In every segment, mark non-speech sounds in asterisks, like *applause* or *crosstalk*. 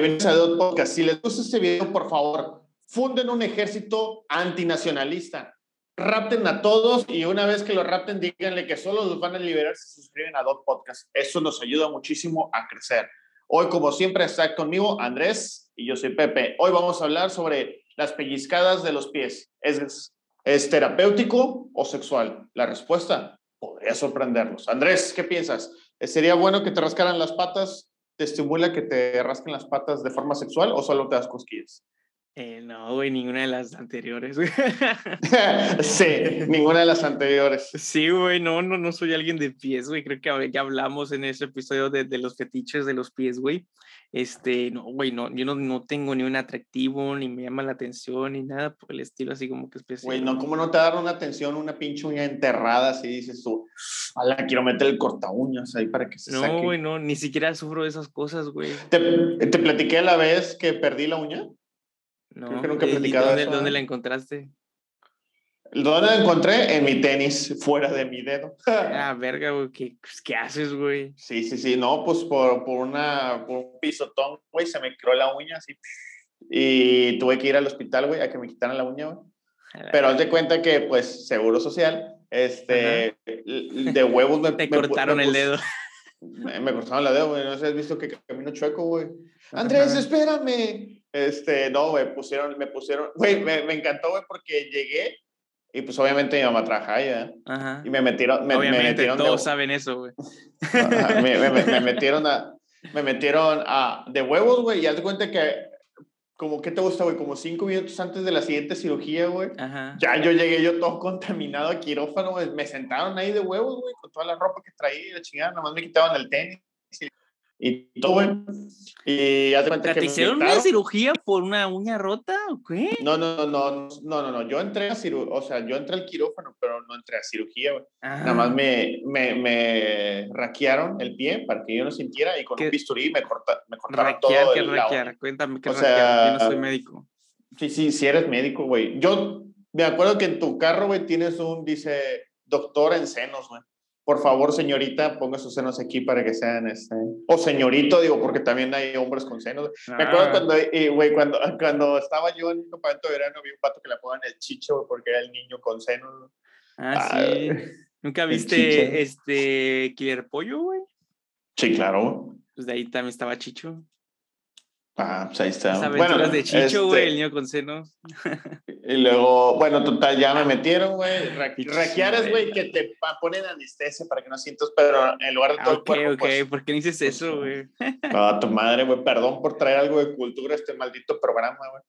bienvenidos a Dot Podcast. Si les gusta este video, por favor, funden un ejército antinacionalista. Rapten a todos y una vez que lo rapten, díganle que solo los van a liberar si suscriben a Dot Podcast. Eso nos ayuda muchísimo a crecer. Hoy, como siempre, está conmigo Andrés y yo soy Pepe. Hoy vamos a hablar sobre las pellizcadas de los pies. ¿Es, es terapéutico o sexual? La respuesta podría sorprenderlos. Andrés, ¿qué piensas? ¿Sería bueno que te rascaran las patas? ¿Te estimula que te rasquen las patas de forma sexual o solo te das cosquillas? Eh, no, güey, ninguna de las anteriores, *laughs* sí, ninguna de las anteriores. Sí, güey, no, no, no soy alguien de pies, güey. Creo que ya hablamos en ese episodio de, de los fetiches de los pies, güey. Este, no, güey, no, yo no, no tengo ni un atractivo, ni me llama la atención, ni nada por el estilo así como que especial. Güey, no, ¿cómo no te da una atención una pinche uña enterrada así dices tú? la quiero meter el corta uñas ahí para que se no, saque. No, güey, no, ni siquiera sufro de esas cosas, güey. ¿Te, ¿Te platiqué la vez que perdí la uña? No, Creo que nunca he platicado dónde, eso, ¿Dónde la encontraste? ¿Dónde la encontré? En mi tenis, fuera de mi dedo. *laughs* ah, verga, güey. ¿Qué, pues, ¿Qué, haces, güey? Sí, sí, sí. No, pues por, por, una, por un pisotón, güey, se me quedó la uña así. Y tuve que ir al hospital, güey, a que me quitaran la uña, güey. Pero haz de cuenta que, pues, seguro social, este, Ajá. de huevos me... *laughs* Te me, cortaron me, el dedo. Me, me, cortaron el dedo, güey. No sé, has visto que camino chueco, güey. Andrés, Ajá. espérame. Este, no, me pusieron, me pusieron, güey, me, me encantó, güey, porque llegué y pues obviamente mi mamá trabaja ¿eh? Ajá. Y me metieron, me, obviamente, me metieron todos de, saben eso, güey. me, *laughs* metieron a, me metieron a, de huevos, güey, y haz de cuenta que, como, ¿qué te gusta, güey? Como cinco minutos antes de la siguiente cirugía, güey. Ya yo llegué yo todo contaminado a quirófano, güey. Me sentaron ahí de huevos, güey, con toda la ropa que traía, la chingada, nomás me quitaban el tenis. Y, todo, güey. Y cuenta ¿Te hicieron una cirugía por una uña rota o qué? No, no, no, no, no, no, yo entré a cirugía, o sea, yo entré al quirófano, pero no entré a cirugía, güey. Ah. Nada más me, me, me raquearon el pie para que yo no sintiera y con un bisturí me, corta, me cortaron todo ¿qué el raquear? Cuéntame qué O raquear. Yo no soy médico. Sí, sí, sí eres médico, güey. Yo me acuerdo que en tu carro, güey, tienes un, dice, doctor en senos, güey. Por favor, señorita, ponga sus senos aquí para que sean, este... O señorito, digo, porque también hay hombres con senos. Me acuerdo Ah. cuando, eh, güey, cuando, *laughs* cuando estaba yo en un campamento de verano, vi un pato que le apodan el chicho, porque era el niño con senos. Ah, Ah, sí. ¿Nunca viste este Killer Pollo, güey? Sí, claro. Pues de ahí también estaba Chicho. Ah, pues ahí está. Las aventuras de Chicho, güey, este, el niño con senos. Y luego, bueno, total, ya me metieron, güey. Ra- Raqueares, güey, que te ponen anestesia para que no sientas, pero en lugar de Ah, todo el ok, cuerpo, ok. pues, ¿Por qué no dices eso, güey? *laughs* Ah, tu madre, güey. Perdón por traer algo de cultura a este maldito programa, güey.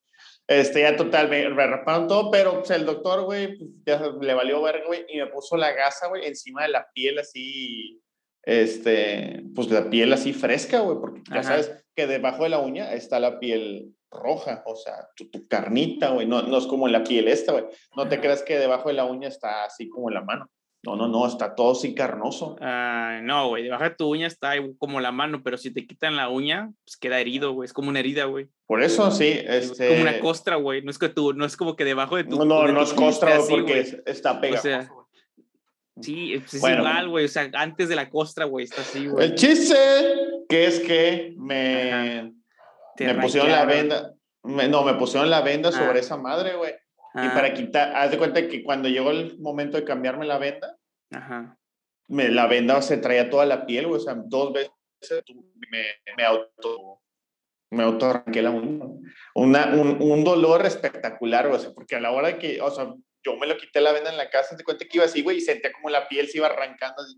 Este, ya total, me, me raparon todo, pero pues, el doctor, güey, pues, ya le valió verga, güey, y me puso la gasa, güey, encima de la piel así, este, pues la piel así fresca, güey, porque ya Ajá. sabes que debajo de la uña está la piel roja, o sea, tu, tu carnita, güey, no, no es como la piel esta, güey. No te creas que debajo de la uña está así como en la mano. No, no, no, está todo así carnoso. Ah, no, güey. Debajo de tu uña está como la mano, pero si te quitan la uña, pues queda herido, güey. Es como una herida, güey. Por eso, sí, Es este... como una costra, güey. No es que tú, no es como que debajo de tu. No, no, no es costra, así, porque es- está pegajoso. sea, güey. Sí, pues es Bueno. igual, güey. O sea, antes de la costra, güey, está así, güey. El chiste que es que me, me pusieron la venda, me- no, me pusieron la venda Ah. sobre esa madre, güey. Y Ah, para quitar, haz de cuenta que cuando llegó el momento de cambiarme la venda, Ajá. me, la venda se traía toda la piel, güey. O sea, dos veces me, me auto me autorranqué la uña. Una, un, un dolor espectacular, güey. o sea, porque a la hora que, o sea, yo me lo quité la venda en la casa, te cuenta que iba así, güey, y sentía como la piel se iba arrancando. así,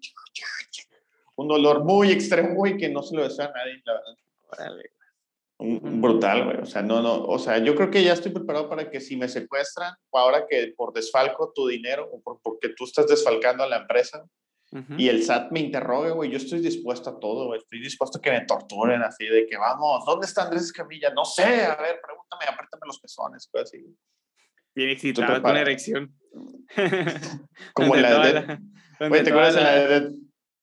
un dolor muy extremo, güey, que no se lo desea a nadie, la verdad. Órale. Un- brutal, güey. O sea, no, no, o sea, yo creo que ya estoy preparado para que si me secuestran, o ahora que por desfalco tu dinero, o por, porque tú estás desfalcando a la empresa, Ujú. y el SAT me interrogue, güey, yo estoy dispuesto a todo, güey. Estoy dispuesto a que me torturen así, de que vamos, ¿dónde está Andrés Escamilla? No sé, a ver, pregúntame, apriétame los pezones, güey, así. Bien excitado con erección. *laughs* Como Donde la de donde Güey, ¿te acuerdas en la la- de,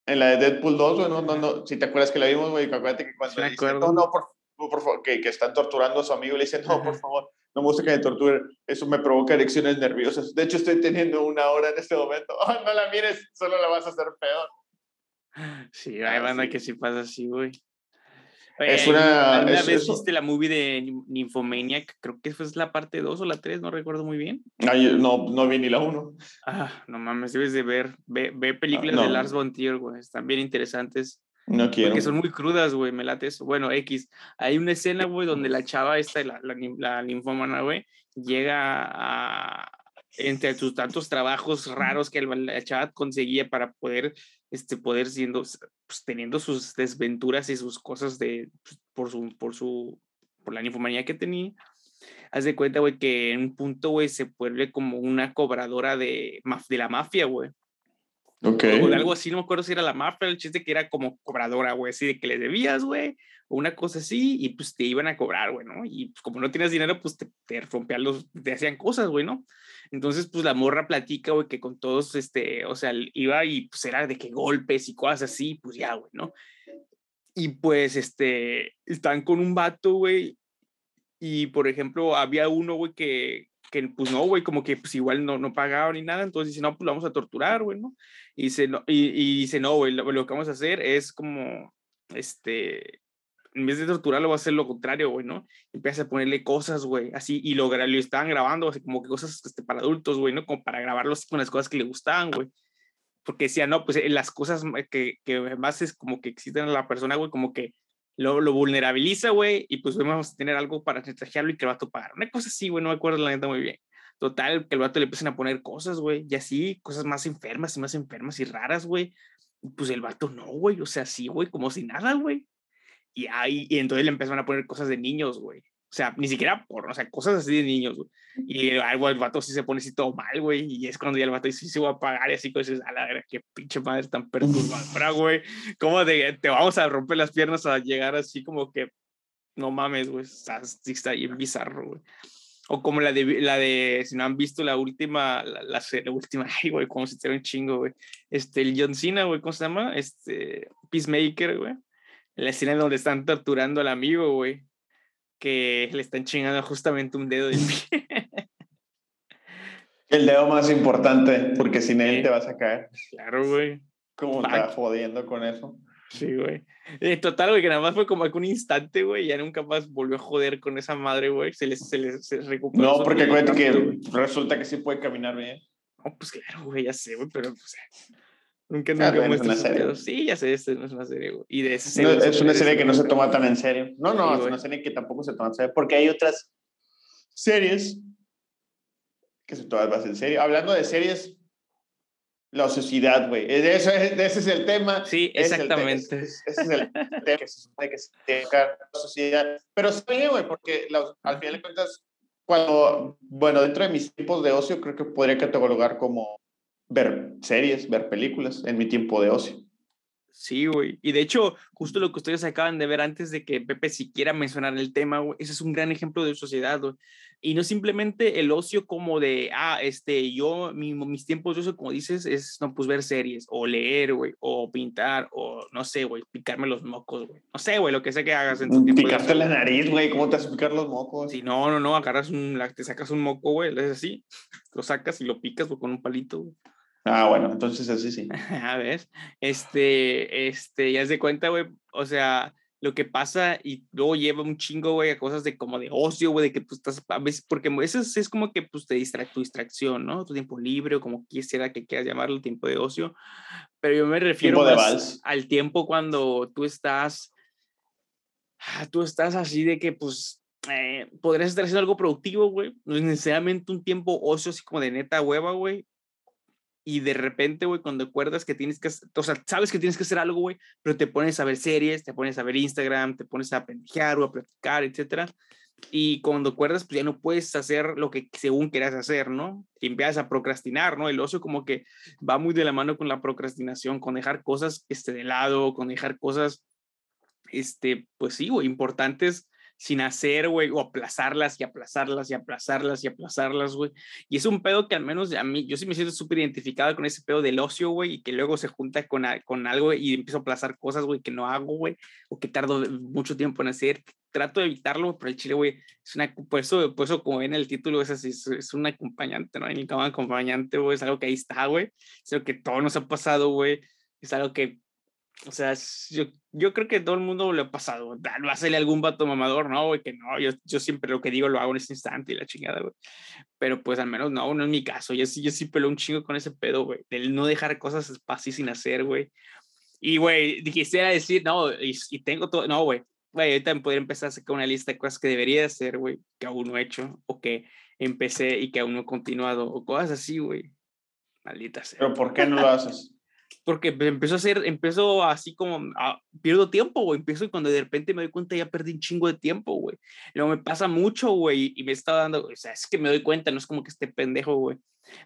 en la de Deadpool 2, güey? No, no, no, si te acuerdas que la vimos, güey, acuérdate que cuando le dicen, no, no, por, por favor, que, que están torturando a su amigo, le dicen, no, por favor, no me gusta que me torturen, eso me provoca erecciones nerviosas. De hecho, estoy teniendo una hora en este momento. Oh, *laughs* no la mires, solo la vas a hacer peor. Sí, Ah, hay banda sí. que sí pasa así, güey. Es una. ¿Alguna vez viste la movie de Nymphomaniac? Creo que fue la parte 2 o la 3, no recuerdo muy bien. no, no vi ni la 1. Ah, no mames, debes de ver. Ve, ve películas de Lars von Trier, güey. Están bien interesantes. No quiero. Porque son muy crudas, güey, me late eso. Bueno, X. Hay una escena, güey, donde la chava esta, la, la, la linfómana, güey, llega a, entre sus tantos trabajos raros que el, chat conseguía para poder, este, poder siendo, pues, teniendo sus desventuras y sus cosas de, pues, por su, por su, por la ninfomanía que tenía. Haz de cuenta, güey, que en un punto, güey, se vuelve como una cobradora de, de la mafia, güey. Ok. O de algo así, no me acuerdo si era la mafia, el chiste que era como cobradora, güey, así de que le debías, güey, o una cosa así, y pues te iban a cobrar, güey, ¿no? Y pues, como no tienes dinero, pues te, te rompían los, te hacían cosas, güey, ¿no? Entonces, pues la morra platica, güey, que con todos, este, o sea, iba y pues era de que golpes y cosas así, pues ya, güey, ¿no? Y pues, este, están con un vato, güey, y por ejemplo, había uno, güey, que, que pues no, güey, como que pues igual no, no pagaba ni nada, entonces dice, no, pues lo vamos a torturar, güey, ¿no? Y dice, no, y, y no, güey, lo, que vamos a hacer es como, este, en vez de torturarlo, va a hacer lo contrario, güey, ¿no? Empieza a ponerle cosas, güey, así, y lo, lo estaban grabando, así como que cosas este, para adultos, güey, ¿no? Como para grabarlos con las cosas que le gustaban, güey. Porque decía, no, pues eh, las cosas que, que más es como que existen en la persona, güey, como que lo, lo vulnerabiliza, güey, y pues vamos a tener algo para chantajearlo y que el vato pagar. Una cosa así, güey, no me acuerdo la neta muy bien. Total, que el vato le empiezan a poner cosas, güey, y así, cosas más enfermas y más enfermas y raras, güey. Pues el vato no, güey, o sea, sí, güey, como si nada, güey. Y ahí, y entonces le empezaron a poner cosas de niños, güey. O sea, ni siquiera por, o sea, cosas así de niños, güey. Y algo el vato sí se pone así todo mal, güey. Y es cuando ya el vato dice, sí, se va a pagar. Y así, pues, a la verdad, qué pinche madre tan perturbadora, *laughs* güey. ¿Cómo de, te vamos a romper las piernas a llegar así como que, no mames, güey. Está, está bien bizarro, güey. O como la de, la de, si no han visto la última, la, la, la última, *laughs* ay, güey, como se te un chingo, güey. Este, el John Cena, güey, ¿cómo se llama? Este, Peacemaker, güey la escena donde están torturando al amigo, güey, que le están chingando justamente un dedo del *laughs* pie. El dedo más importante, porque sin él te vas a caer. Claro, güey. ¿Cómo está jodiendo con eso? Sí, güey. Eh, total, güey, que nada más fue como un instante, güey, ya nunca más volvió a joder con esa madre, güey. Se les, se les se recuperó. No, porque cuenta que resulta que sí puede caminar bien. No, pues claro, güey, ya sé, güey, pero pues, Nunca, nunca ah, muestra serie. Sí, ya sé, este no es una serie, güey. Y de ese no, es una serie que no se toma tan en serio. No, no, sí, es una serie que tampoco se toma en serio, porque hay otras series que se toman más en serio. Hablando de series, la sociedad, güey. Ese, ese es el tema. Sí, exactamente. ese, es el tema que se supone que se la sociedad. Pero sí, güey, porque la, al final de cuentas, cuando, bueno, dentro de mis tiempos de ocio, creo que podría catalogar como ver series, ver películas en mi tiempo de ocio. Sí, güey. Y de hecho, justo lo que ustedes acaban de ver antes de que Pepe siquiera mencionara el tema, güey, ese es un gran ejemplo de sociedad, güey. Y no simplemente el ocio como de, ah, este, yo, mi, mis tiempos de ocio, como dices, es, no, pues ver series, o leer, güey, o pintar, o no sé, güey, picarme los mocos, güey. No sé, güey, lo que sea que hagas en tu tiempo. Picarte la nariz, güey, ¿cómo te vas a picar los mocos? Sí, no, no, no, agarras un, te sacas un moco, güey, es así, *laughs* lo sacas y lo picas con un palito, güey. Ah, bueno, entonces así sí. *laughs* A ver, este, este, ya se cuenta, güey, o sea, lo que pasa y luego lleva un chingo, güey, a cosas de como de ocio, güey, de que pues estás, a veces, porque eso es, como que pues te distrae tu distracción, ¿no? Tu tiempo libre o como quisiera que quieras llamarlo, tiempo de ocio. Pero yo me refiero más al tiempo cuando tú estás, ah, tú estás así de que pues eh, podrías estar haciendo algo productivo, güey. No es necesariamente un tiempo ocio así como de neta hueva, güey y de repente, güey, cuando acuerdas que tienes que, o sea, sabes que tienes que hacer algo, güey, pero te pones a ver series, te pones a ver Instagram, te pones a pendejear o a platicar, etcétera. Y cuando acuerdas, pues ya no puedes hacer lo que según quieras hacer, ¿no? Y empiezas a procrastinar, ¿no? El ocio como que va muy de la mano con la procrastinación, con dejar cosas este, de lado, con dejar cosas, este, pues sí, güey, importantes sin hacer, güey, o aplazarlas y aplazarlas y aplazarlas y aplazarlas, güey. Y es un pedo que al menos a mí, yo sí me siento súper identificado con ese pedo del ocio, güey, y que luego se junta con, con algo y empiezo a aplazar cosas, güey, que no hago, güey, o que tardo mucho tiempo en hacer. Trato de evitarlo, pero el chile, güey, es una, por eso, por eso como ven el título, es así, es, un acompañante, ¿no? El acompañante, güey, es algo que ahí está, güey. Es algo que todo nos ha pasado, güey. Es algo que O sea, yo, yo creo que todo el mundo le ha pasado. Va a salir algún vato mamador, ¿no? Güey, que no, yo, yo siempre lo que digo lo hago en ese instante y la chingada, güey. Pero pues al menos no, no es mi caso. Yo sí, yo sí peló un chingo con ese pedo, güey. Del no dejar cosas así sin hacer, güey. Y, güey, quisiera decir, no, y, y tengo todo, no, güey. Güey, ahorita me podría empezar a sacar una lista de cosas que debería hacer, güey, que aún no he hecho, o que empecé y que aún no he continuado, o cosas así, güey. Maldita sea. ¿Pero por qué no lo haces? Porque empezó a ser, empezó así como, ah, pierdo tiempo, güey, empiezo y cuando de repente me doy cuenta ya perdí un chingo de tiempo, güey. Luego me pasa mucho, güey, y me está dando, o sea, es que me doy cuenta, no es como que esté pendejo, güey.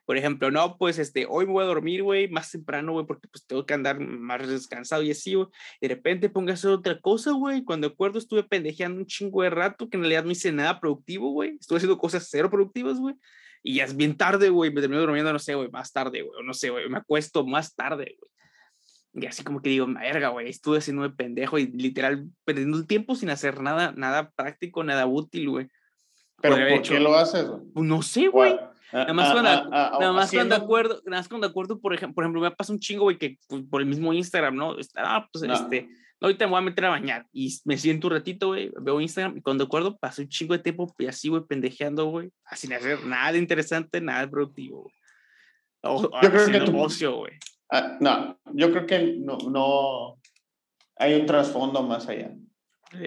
Por ejemplo, no, pues, este, hoy me voy a dormir, güey, más temprano, güey, porque pues tengo que andar más descansado y así, güey. De repente pongo a hacer otra cosa, güey. Cuando acuerdo estuve pendejeando un chingo de rato, que en realidad no hice nada productivo, güey. Estuve haciendo cosas cero productivas, güey. Y ya es bien tarde, güey, me termino durmiendo, no sé, güey, más tarde, güey, no sé, güey, me acuesto más tarde, güey. Y así como que digo, verga, güey, estuve haciendo de pendejo y literal perdiendo el tiempo sin hacer nada, nada práctico, nada útil, güey. ¿Pero por, qué lo haces? Pues no sé, güey. Nada más, cuando, nada más cuando acuerdo, nada más cuando acuerdo, por ejemplo, por ejemplo, me pasa un chingo, güey, que pues, por el mismo Instagram, ¿no? Ah, pues este, ahorita me voy a meter a bañar y me siento un ratito, güey, veo Instagram y cuando acuerdo paso un chingo de tiempo y así, güey, pendejeando, güey, sin hacer nada interesante, nada productivo. O, Yo creo que tu, ocio, güey. Ah, no, yo creo que no, no hay un trasfondo más allá.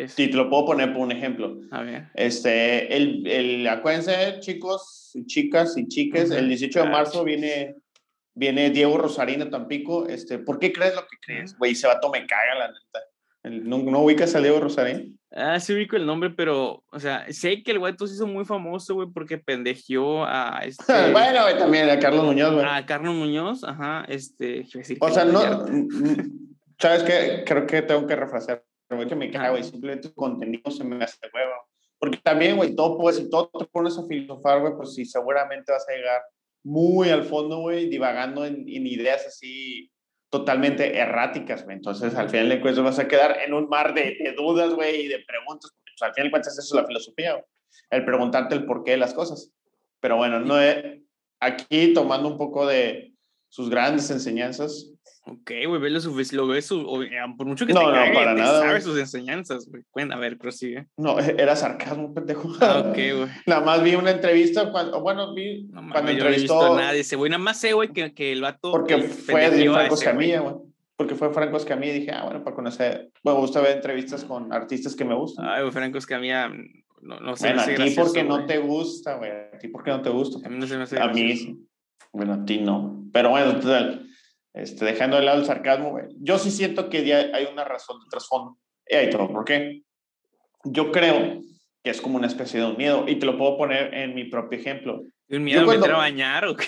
Sí, te lo puedo poner por un ejemplo. A ver. Este, el, el, acuérdense, chicos y chicas y chiques, el 18 de marzo viene, viene Diego Rosarino Tampico. Este, ¿Por qué crees lo que crees? Güey, se va a tomar caga, la neta. ¿No, ¿No, ubicas a Diego Rosarín? Ah, sí ubico el nombre, pero, o sea, sé que el güey se hizo muy famoso, güey, porque pendejió a este... *laughs* bueno, güey, también a Carlos Muñoz, güey. A Carlos Muñoz, ajá, este... O sea, no... ¿Sabes qué? Creo que tengo que refrasear, güey, que me caga, güey, simplemente tu contenido se me hace huevo. Porque también, güey, todo, pues, si todo te pones a filosofar, güey, pues sí, seguramente vas a llegar muy al fondo, güey, divagando en, en ideas así totalmente erráticas, güey. Entonces, al final de cuentas, vas a quedar en un mar de, de dudas, güey, y de preguntas. Pues, al final de cuentas, eso es la filosofía. El preguntarte el porqué de las cosas. Pero bueno, no he, aquí tomando un poco de sus grandes enseñanzas, Ok, güey, ve lo suficiente, lo ves, por mucho que no, te no, para nada, sabes sus enseñanzas, güey. Bueno, a ver, prosigue. No, e, era sarcasmo, pendejo. Ah, ok, güey. *laughs* Nada más vi una entrevista, cuando, bueno, vi no, cuando entrevistó... No he visto nada de ese güey, nada más sé, güey, que, que el vato... Porque fue de Franco Escamilla, güey. Porque fue Franco Escamilla y dije, ah, bueno, para conocer... Bueno, me gusta ver entrevistas con artistas que me gustan. Ay, güey, Franco Escamilla, no, no sé. Bueno, a ti porque no te gusta, güey. A ti porque no te gusta. A mí no se me hace A mí. Bueno, a ti no. Pero bueno, total este, dejando de lado el sarcasmo, yo sí siento que hay una razón de trasfondo. Y ahí todo, ¿por qué? Yo creo que es como una especie de un miedo, y te lo puedo poner en mi propio ejemplo. ¿Un miedo a meter a bañar o qué?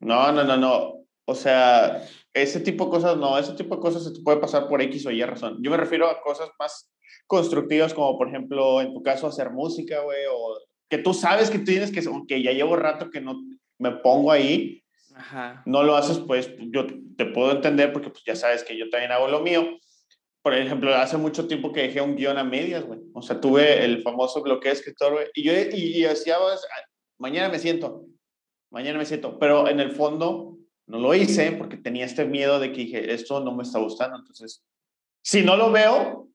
No, no, no, no. O sea, ese tipo de cosas, no, ese tipo de cosas se te puede pasar por X o Y razón. Yo me refiero a cosas más constructivas, como por ejemplo, en tu caso, hacer música, güey, o que tú sabes que tú tienes que, que ya llevo rato que no me pongo ahí, no lo haces, pues yo te puedo entender porque pues ya sabes que yo también hago lo mío. Por ejemplo, hace mucho tiempo que dejé un guion a medias, güey. O sea, tuve el famoso bloqueo escritor, güey. Y yo y, decía, pues, mañana me siento, mañana me siento. Pero en el fondo no lo hice porque tenía este miedo de que dije, esto no me está gustando. Entonces, si no lo veo,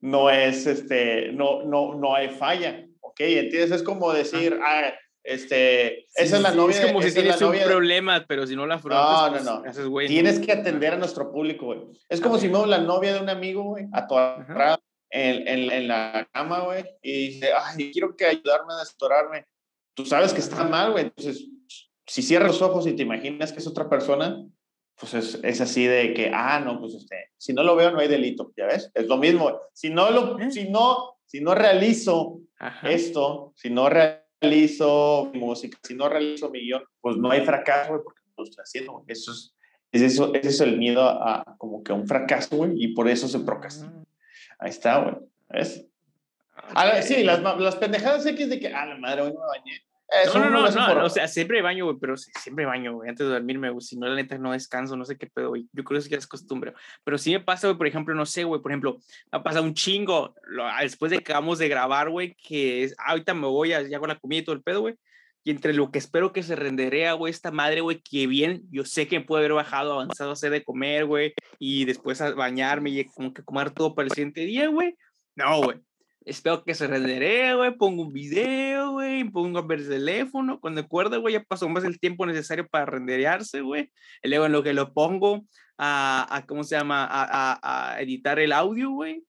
no es, este, no, no, no hay falla. ¿Ok? Entiendes? Es como decir, ah, este, esa es la novia. Es como si tienes un problema, pero si no la afrontas, no, no, no. tienes que atender a nuestro público, güey. Es como si veo la novia de un amigo, güey, atorada en, en, en, la cama, güey, y dice, ay, quiero que ayudarme a destorarme. Tú sabes que está mal, güey. Entonces, si cierras los ojos y te imaginas que es otra persona, pues es, es, así de que, ah, no, pues este, si no lo veo no hay delito, ¿ya ves? Es lo mismo. Si no lo, ¿Eh? si no, si no realizo esto, si no realizo realizo mi música, si no realizo mi guion, pues no hay fracaso, güey, porque no lo estoy haciendo. Eso es, es eso, ese es el miedo a, como que a un fracaso, güey, y por eso se procrastina. Mm. Ahí está, güey. ¿Ves? Ah, sí, las, las pendejadas X de que, ah, la madre, hoy no me bañé. No, no, no, no, o sea, siempre baño, güey, pero siempre baño, güey, antes de dormirme, güey, si no, la neta, no descanso, no sé qué pedo, güey, yo creo que es costumbre, pero sí me pasa, güey, por ejemplo, no sé, güey, por ejemplo, me ha pasado un chingo, lo, después de que acabamos de grabar, güey, que es, ah, ahorita me voy, a, ya hago la comida y todo el pedo, güey, y entre lo que espero que se renderea, güey, esta madre, güey, que bien, yo sé que puede haber bajado, avanzado a hacer de comer, güey, y después a bañarme y como que comer todo para el siguiente día, güey. No, güey. Espero que se renderee, güey, pongo un video, güey, pongo a ver el teléfono. Cuando acuerdo, güey, ya pasó más el tiempo necesario para renderearse, güey. Luego en lo que lo pongo a, a ¿cómo se llama? A, a, a editar el audio, güey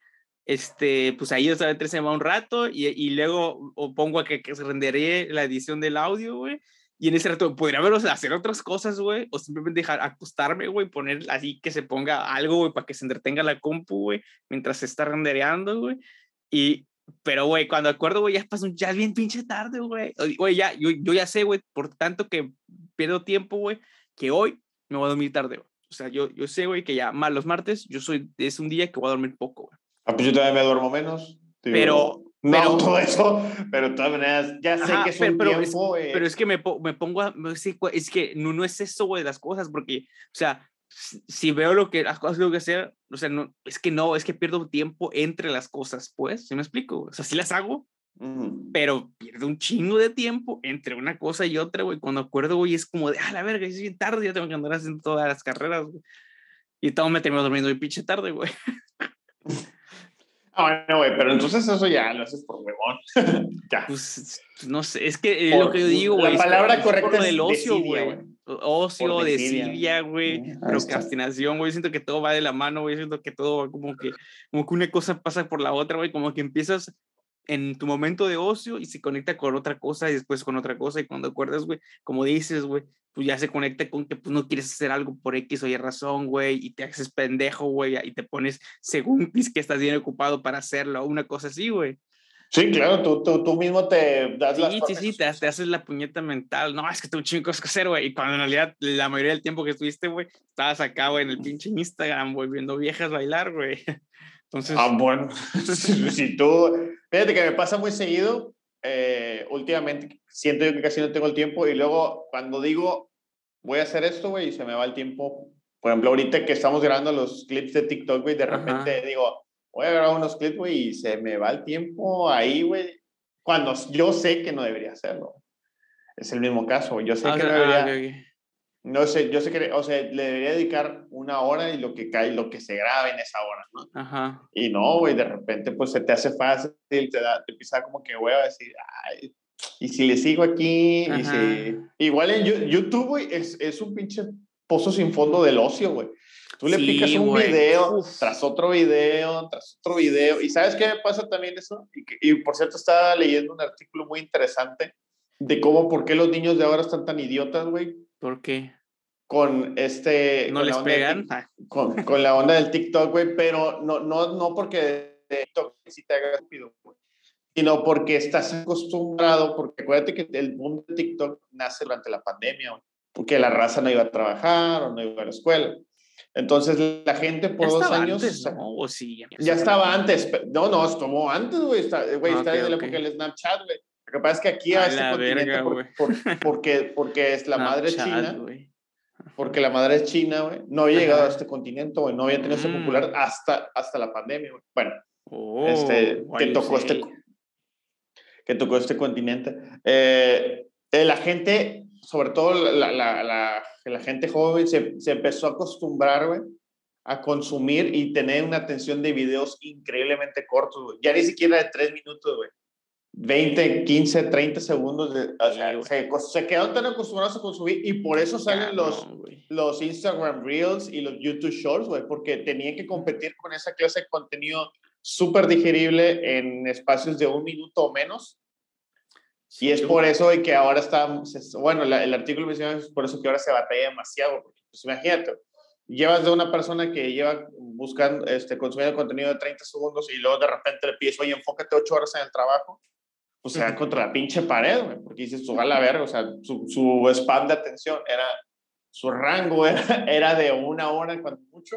este, pues ahí otra vez se va un rato y, y luego o pongo a que, que se renderé la edición del audio, güey. Y en ese rato podría verlos hacer otras cosas, güey, o simplemente dejar acostarme, güey, poner así que se ponga algo, güey, para que se entretenga la compu, güey, mientras se está rendereando, güey. Y, pero, güey, cuando acuerdo, güey, ya pasó, ya bien pinche tarde, güey. Güey, ya, yo, yo ya sé, güey, por tanto que pierdo tiempo, güey, que hoy me voy a dormir tarde, güey. O sea, yo, yo sé, güey, que ya más los martes, yo soy, es un día que voy a dormir poco, güey. Ah, pues yo también me duermo menos. pero. No, pero, todo eso, pero de todas maneras, ya sé ajá, que es pero, un pero tiempo. es, eh, pero es que me, me pongo a. Es que no, no es eso, güey, las cosas, porque, o sea, si veo lo que las cosas que tengo que hacer, o sea, no, es que no, es que pierdo tiempo entre las cosas, pues, ¿sí me explico? O sea, sí las hago, ujú. pero pierdo un chingo de tiempo entre una cosa y otra, güey. Cuando acuerdo, güey, es como de, ah, la verga, es bien tarde, ya tengo que andar haciendo todas las carreras, güey. Y todo me termino durmiendo bien pinche tarde, güey. Ah, bueno, güey, pero entonces eso ya lo haces por huevón. *laughs* ya. Pues, no sé, es que eh, Por- lo que yo digo, la güey. es por- palabra es por correcta lo es del ocio, güey. Ocio, Por desidia. güey. Procrastinación, güey. Siento que todo va de la mano, güey. Siento que todo va como que, como que una cosa pasa por la otra, güey. Como que empiezas en tu momento de ocio y se conecta con otra cosa y después con otra cosa. Y cuando acuerdas, güey, como dices, güey, pues ya se conecta con que pues no quieres hacer algo por X o Y razón, güey, y te haces pendejo, güey, y te pones según que estás bien ocupado para hacerlo, una cosa así, güey. Sí, claro, tú, tú, tú mismo te das las Sí, sí, sí, te, te haces la puñeta mental. No, es que tengo un chingo que hacer, güey. Y cuando en realidad la mayoría del tiempo que estuviste, güey, estabas acá, güey, en el pinche Instagram, güey, viendo viejas bailar, güey. *laughs* Entonces, Ah, bueno. si, *laughs* *laughs* si tú. Fíjate que me pasa muy seguido. eh, últimamente siento yo que casi no tengo el tiempo. Y luego, cuando digo voy a hacer esto, güey, y se me va el tiempo. Por ejemplo, ahorita que estamos grabando los clips de TikTok, güey, de Ajá. repente digo, voy a grabar unos clips, güey, y se me va el tiempo ahí, güey. Cuando yo sé que no debería hacerlo. Es el mismo caso. Yo sé ah, que no ah, debería. ok, ok. No sé, yo sé que, o sea, le debería dedicar una hora y lo que cae, lo que se grabe en esa hora, ¿no? Ajá. Y no, güey, de repente pues se te hace fácil, te, da, te empieza como que, güey, a decir, ay, y si le sigo aquí, y Ajá. si... Igual en YouTube, güey, es, es un pinche pozo sin fondo del ocio, güey. Tú le Sí, picas un güey. video Uf. tras otro video, tras otro video. ¿Y sabes qué me pasa también eso? Y, y por cierto, estaba leyendo un artículo muy interesante de cómo, por qué los niños de ahora están tan idiotas, güey, ¿Por qué? con este... ¿No con les pegan? Con, con la onda del TikTok, güey, pero no, no, no porque de TikTok sí te haga estúpido, güey, sino porque estás acostumbrado, porque acuérdate que el boom de TikTok nace durante la pandemia, porque la raza no iba a trabajar o no iba a la escuela. Entonces la gente por ya dos años... antes, ¿no? O sí. Ya estaba antes, no, no, estuvo antes, güey, está, güey, Ah, está ok, desde la época del Snapchat, güey. Lo que pasa es que aquí A a este la continente, verga, por- por- porque, porque es la madre Snapchat, china, güey. porque la madre es china, güey, no había Ajá. llegado a este continente, güey, no había tenido ese Mm. popular hasta, hasta la pandemia, güey. Bueno, Oh, este, que tocó este, que tocó este continente. Eh, eh, la gente, sobre todo la, la, la, la gente joven, se, se empezó a acostumbrar, güey, a consumir y tener una atención de videos increíblemente cortos, güey. Ya ni siquiera de tres minutos, güey. 20, 15, 30 segundos. De, o Sí, sea, güey. se, se quedaron tan acostumbrados a consumir y por eso salen los, los Instagram Reels y los YouTube Shorts, güey, porque tenían que competir con esa clase de contenido súper digerible en espacios de un minuto o menos. Y es por eso de que ahora está, bueno, la- el artículo menciona es por eso que ahora se batalla demasiado, porque pues imagínate, llevas de una persona que lleva buscando, este, consumiendo contenido de 30 segundos y luego de repente le pides, oye, enfócate 8 horas en el trabajo, pues se da contra la pinche pared, güey, porque dices, tú a la verga, o sea, su, su spam de atención era, su rango *laughs* era, era de una hora cuando mucho,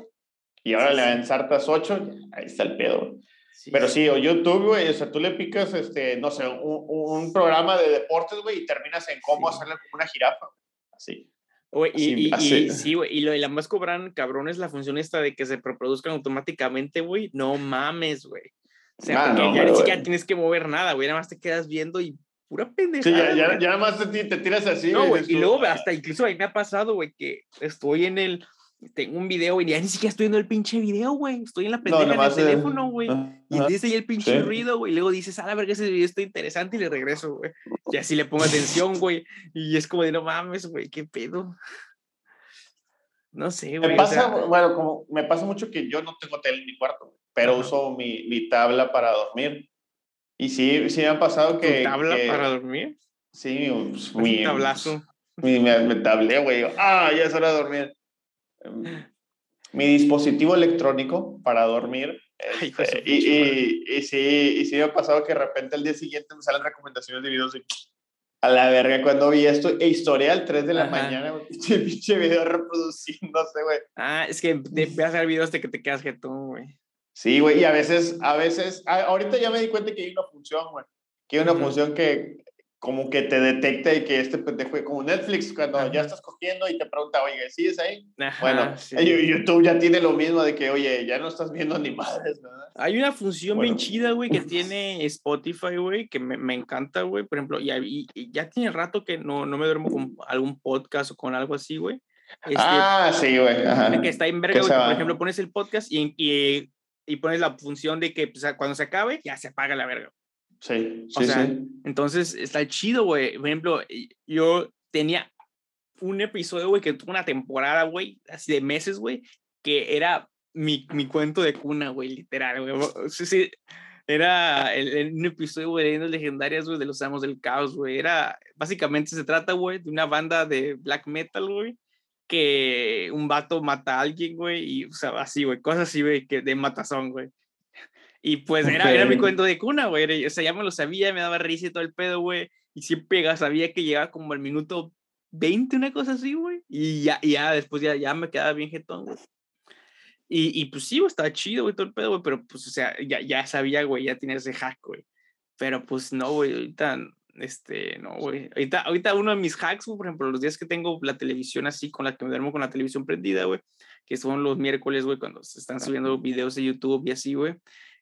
y ahora Sí, le ensartas 8, ahí está el pedo, güey. Sí, Pero sí, o YouTube, güey, o sea, tú le picas, este, no sé, un, un programa de deportes, güey, y terminas en cómo Sí. hacerle como una jirafa. Así. Güey, y, Así- y- y sí, güey, y lo y la más cobran, cabrón, es la función esta de que se reproduzcan automáticamente, güey. No mames, güey. O sea, Ah, porque no, ya ni siquiera tienes que mover nada, güey. Nada más te quedas viendo y pura pendejada. Sí, ya, ya, ya nada más te, te, tiras así. No, güey, y luego hasta incluso ahí me ha pasado, güey, que estoy en el, tengo un video, y ya ni siquiera estoy viendo el pinche video, güey, estoy en la pendeja no, en el teléfono, güey, y dice ahí el pinche ruido, güey, y luego dices, a la verga, ese video está interesante, y le regreso, güey, y así le pongo atención, *laughs* güey, y es como de, no mames, güey, qué pedo. No sé, güey. Me pasa, o sea, bueno, como me pasa mucho que yo no tengo tele en mi cuarto, pero Ajá. uso mi, mi, tabla para dormir. Y sí, sí me ha pasado que. ¿Tu tabla que, para dormir? Sí, pues, mi. Un tablazo. Mi, me, me tablé, güey. Ah, ya es hora de dormir. Mi dispositivo electrónico para dormir. Ay, este, y, y, y, sí, y sí me ha pasado que de repente al día siguiente me salen recomendaciones de videos y a la verga, cuando vi esto, e historial 3 de la Ajá. mañana, *laughs* pinche, pinche video reproduciéndose, güey. Ah, es que te empiezas a ver videos de que te quedas jetón, güey. Sí, güey, y a veces, a veces, a, ahorita ya me di cuenta que hay una función, güey, que hay una uh -huh. función que como que te detecta y que este pendejo, como Netflix, cuando Ajá. ya estás cogiendo y te pregunta, oye, ¿sigues ahí? Ajá, bueno, sí. YouTube ya tiene lo mismo de que, oye, ya no estás viendo ni madres, ¿verdad? Hay una función Bueno. bien chida, güey, que *laughs* tiene Spotify, güey, que me, me encanta, güey. Por ejemplo, y, y- y ya tiene rato que no, no me duermo con algún podcast o con algo así, güey. Este, ah, sí, güey. ajá. que está en verga, güey. Por ejemplo, pones el podcast y, y, y pones la función de que pues, cuando se acabe, ya se apaga la verga. Sí, O sí, sea, sí. Entonces, está chido, güey. Por ejemplo, yo tenía un episodio, güey, que tuvo una temporada, güey, así de meses, güey, que era mi, mi cuento de cuna, güey, literal, güey. Sí, sí. Era el, el- un episodio, güey, de leyendas legendarias, güey, de los amos del caos, güey. Era, básicamente se trata, güey, de una banda de black metal, güey, que un vato mata a alguien, güey, y, o sea, así, güey, cosas así, güey, que de matazón, güey. Y pues era, era mi cuento de cuna, güey. O sea, ya me lo sabía, me daba risa y todo el pedo, güey. Y siempre sabía que llegaba como al minuto 20, una cosa así, güey. Y ya, y ya después ya, ya me quedaba bien jetón, güey. Y, y pues sí, güey, estaba chido, güey, todo el pedo, güey. Pero pues, o sea, ya, ya sabía, güey, ya tenía ese hack, güey. Pero pues no, güey, ahorita, este, no, güey. Ahorita, ahorita uno de mis hacks, güey, por ejemplo, los días que tengo la televisión así, con la que me duermo con la televisión prendida, güey, que son los miércoles, güey, cuando se están subiendo videos de YouTube y así, güey.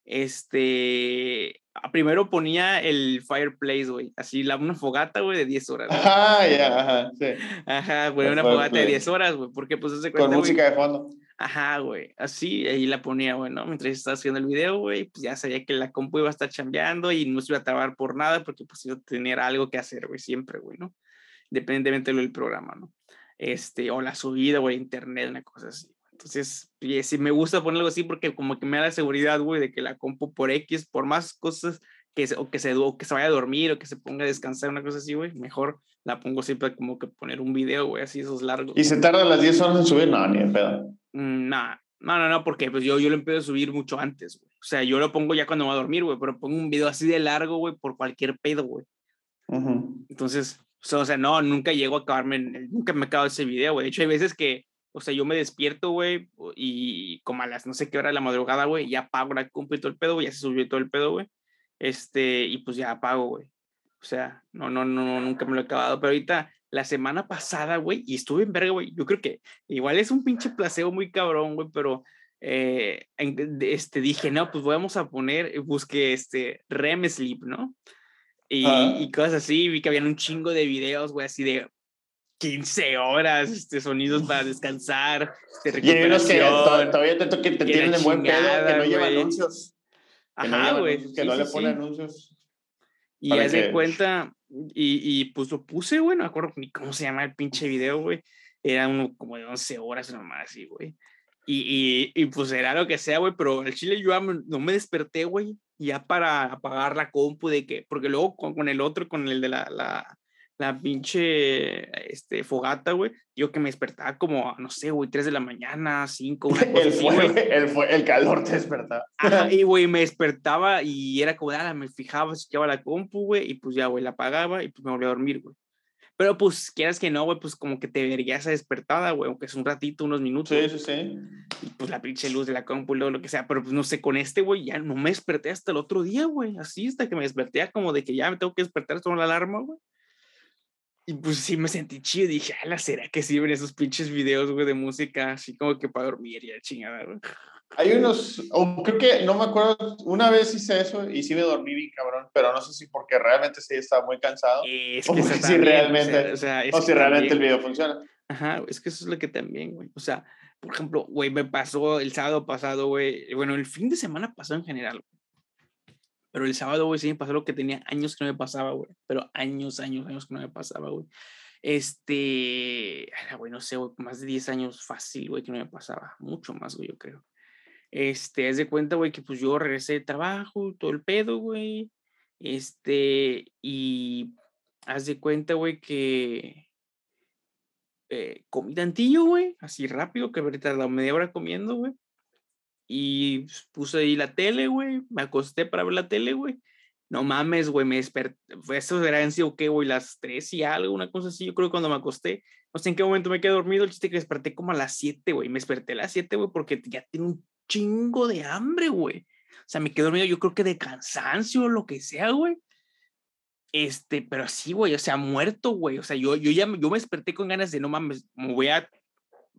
Este, a- primero ponía el fireplace, güey, así la, una fogata, güey, de 10 horas. Ajá, ya, ajá, sí. Ajá, güey, una fogata de fireplace. 10 horas, güey, porque pues se Con cuenta, güey. música de fondo. Ajá, güey, así, ahí la ponía, güey, ¿no? Mientras estaba haciendo el video, güey, pues ya sabía que la compu iba a estar chambeando y no se iba a trabar por nada porque pues iba a tener algo que hacer, güey, siempre, güey, ¿no? Independientemente del programa, ¿no? Este, o la subida, güey, internet, una cosa así. Entonces, y sí me gusta ponerlo así porque como que me da la seguridad, güey, de que la compu por X, por más cosas que se, o que se, o que se vaya a dormir o que se ponga a descansar, una cosa así, güey, mejor la pongo siempre como que poner un video, güey, así esos largos. ¿Y se tarda las 10 horas en subir? No, ni de pedo. Mm, Nah, no, no, no, porque pues yo, yo lo empiezo a subir mucho antes, güey. O sea, yo lo pongo ya cuando me voy a dormir, güey, pero pongo un video así de largo, güey, por cualquier pedo, güey. Ujú. Entonces, o sea, o sea, no, nunca llego a acabarme, en nunca me acabo ese video, güey. De hecho, hay veces que, o sea, yo me despierto, güey, y como a las no sé qué hora de la madrugada, güey, ya apago la compu y todo el pedo, güey, ya se subió todo el pedo, güey. Este, y pues ya apago, güey. O sea, no, no, no, nunca me lo he acabado. Pero ahorita, la semana pasada, güey, y estuve en verga, güey. Yo creo que igual es un pinche placebo muy cabrón, güey, pero eh, este, dije, no, pues vamos a poner, busqué este REM Sleep, ¿no? Y, y cosas así, vi que habían un chingo de videos, güey, así de 15 horas, este, sonidos para descansar, de Y hay unos que todavía te, que te que tienen en buen pedo, que no llevan güey. anuncios. Que no Ajá, güey. anuncios, Que sí, no sí, le sí. ponen anuncios. Y haz de que- cuenta, y, y pues lo puse, güey, no me acuerdo ni cómo se llama el pinche video, güey. Era uno como de 11 horas nomás, así, güey. Y, y, y pues era lo que sea, güey, pero el chile yo no me desperté, güey, ya para apagar la compu de que, porque luego con, con el otro, con el de la, la, la pinche este, fogata, güey, yo que me despertaba como, no sé, güey, 3 de la mañana, 5, una cosa El, así, güey. fue, el, fue, el calor te despertaba. Ajá, *laughs* y güey, me despertaba y era como, ah, me fijaba, llevaba la compu, güey, y pues ya, güey, la apagaba y pues me volví a dormir, güey. Pero pues, quieras que no, güey, pues como que te verías esa despertada, güey, aunque es un ratito, unos minutos. Sí, sí, sí. Y pues la pinche luz de la compu, lo que sea, pero pues no sé, con este, güey, ya no me desperté hasta el otro día, güey, así hasta que me desperté, como de que ya me tengo que despertar, con la alarma, güey. Y pues sí me sentí chido, dije, ala, ¿será que sirven esos pinches videos, güey, de música, así como que para dormir y la chingada, güey? Hay unos, creo que, no me acuerdo, una vez hice eso y sí me dormí bien cabrón, pero no sé si porque realmente sí estaba muy cansado. Es o que *laughs* si eso también, realmente, o sea, es o que si realmente el también, video funciona. Ajá, es que eso es lo que también, güey. O sea, por ejemplo, güey, me pasó el sábado pasado, güey. Bueno, el fin de semana pasado en general. Pero el sábado, güey, sí me pasó lo que tenía años que no me pasaba, güey. Pero años, años, años que no me pasaba, güey. Este, güey, no sé, más de 10 años fácil, güey, que no me pasaba. Mucho más, güey, yo creo. Este, haz de cuenta, güey, que pues yo regresé de trabajo, todo el pedo, güey. Este, y haz de cuenta, güey, que eh, comí tantillo, güey, así rápido, que habría tardado media hora comiendo, güey. Y pues, puse ahí la tele, güey, me acosté para ver la tele, güey. No mames, güey, me desperté. Eso era en sí, ¿qué, güey? Las tres y algo, una cosa así. Yo creo que cuando me acosté, no sé en qué momento me quedé dormido. El chiste que desperté como a las 7, güey. Me desperté a las 7, güey, porque ya tengo un chingo de hambre, güey. O sea, me quedé dormido, yo creo que de cansancio o lo que sea, güey. Este, pero sí, güey, o sea, muerto, güey. O sea, yo, yo ya yo me desperté con ganas de no mames, me voy a,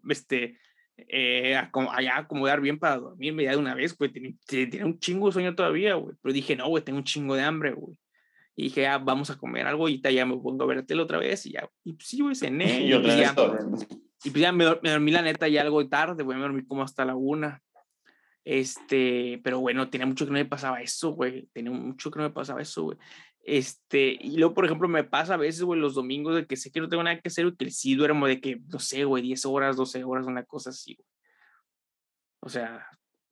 este, eh, a allá acomodar bien para dormirme ya de una vez, güey. Tenía, tenía un chingo de sueño todavía, güey. Pero dije, no, güey, tengo un chingo de hambre, güey. Y dije, ah, vamos a comer algo y ya me pongo a ver la tele otra vez y ya. Y pues sí, güey, cené. *laughs* Y Y, otra pues, vez ya, y pues ya me, me dormí la neta ya algo tarde, güey. Me dormí como hasta la una. Este, pero bueno, tenía mucho que no me pasaba eso, güey. Tenía mucho que no me pasaba eso, güey. Este, y luego, por ejemplo, me pasa a veces, güey, los domingos de que sé que no tengo nada que hacer, güey, que sí duermo de que, no sé, güey, 10 horas, 12 horas, una cosa así, güey. O sea,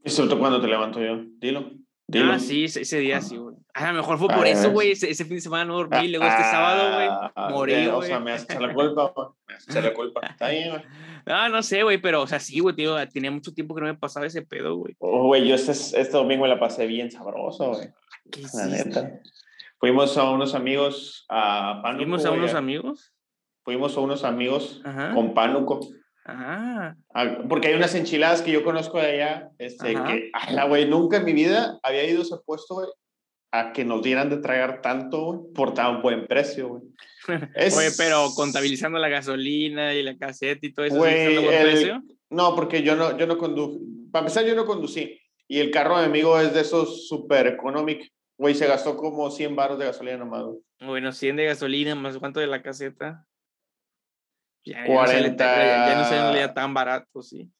Y sobre todo cuando te levanto yo. Dilo. Dilo. ah, sí, ese, día sí, güey. A lo mejor fue Ah, por ya eso, güey, ese, ese fin de semana no dormí, y luego este sábado, güey, Ah, morí, ya, O güey. sea, me echado la culpa, güey. Me echado la culpa. *laughs* Está bien, güey. Ah, no sé, güey, pero, o sea, sí, güey, tío, tenía mucho tiempo que no me pasaba ese pedo, güey. Oh, Güey, yo este, este domingo la pasé bien sabroso, güey. ¿Qué La neta. Fuimos a unos amigos a Pánuco. ¿Fuimos a unos amigos? Fuimos a unos amigos Ajá. con Pánuco. Ah, Ah, Porque hay unas enchiladas que yo conozco de allá, este, Ajá. que, la güey, nunca en mi vida había ido a ese puesto, güey, a que nos dieran de tragar tanto, güey, por tan buen precio, güey. *laughs* Es- Oye, pero contabilizando la gasolina y la caseta y todo eso, ¿sí Güey, está a buen el- precio? No, porque yo no, yo no conduje. Para empezar, yo no conducí. Y el carro de mi amigo es de esos super económicos. Güey, se gastó como 100 baros de gasolina nomás. Bueno, 100 de gasolina, más cuánto de la caseta. Ya, ya no 40. ya, ya no tan barato, sí.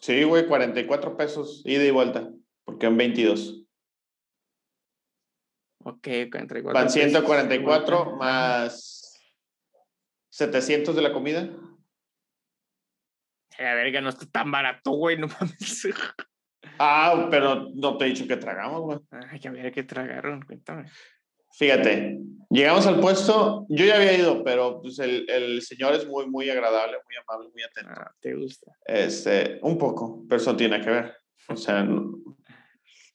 Sí, güey, 44 pesos ida y vuelta. Porque en 22. Ok, entre cuatro Van pesos, 144 vuelta. más 700 de la comida. La verga, no está tan barato, güey, no mames. *laughs* Ah, pero no te he dicho que tragamos, güey. Ay, que había que tragaron, cuéntame. Fíjate, llegamos al puesto, yo ya había ido, pero pues el, el señor es muy, muy agradable, muy amable, muy atento. Ah, te gusta. Este, un poco, pero eso tiene que ver. O sea, no-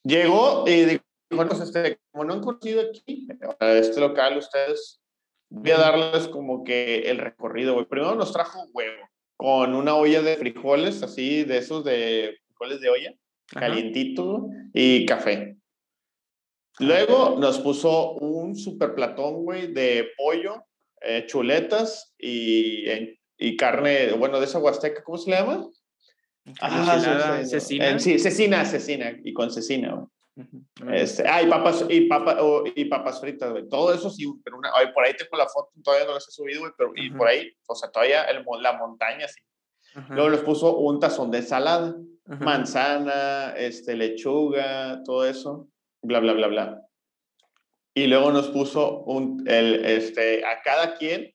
llegó y dijo, bueno, pues, este, como no han conocido aquí, a este local, ustedes, voy a darles como que el recorrido, güey. Primero nos trajo huevo con una olla de frijoles, así, de esos de frijoles de olla, Ajá. calientito, y café. Luego nos puso un super platón, güey, de pollo, eh, chuletas y, y carne, bueno, de esa huasteca, ¿cómo se le llama? Ah, cecina. eh, sí, cecina, cecina, y con cecina, güey. Este, ah, y papas, y, papa, oh, y papas fritas, güey. Todo eso sí, pero una, ay, por ahí tengo la foto, todavía no las he subido, güey, pero y por ahí, o sea, todavía el la montaña, sí. Ajá, Luego les puso un tazón de ensalada, manzana, este, lechuga, todo eso, bla, bla, bla, bla. Y luego nos puso un, el, este, a cada quien,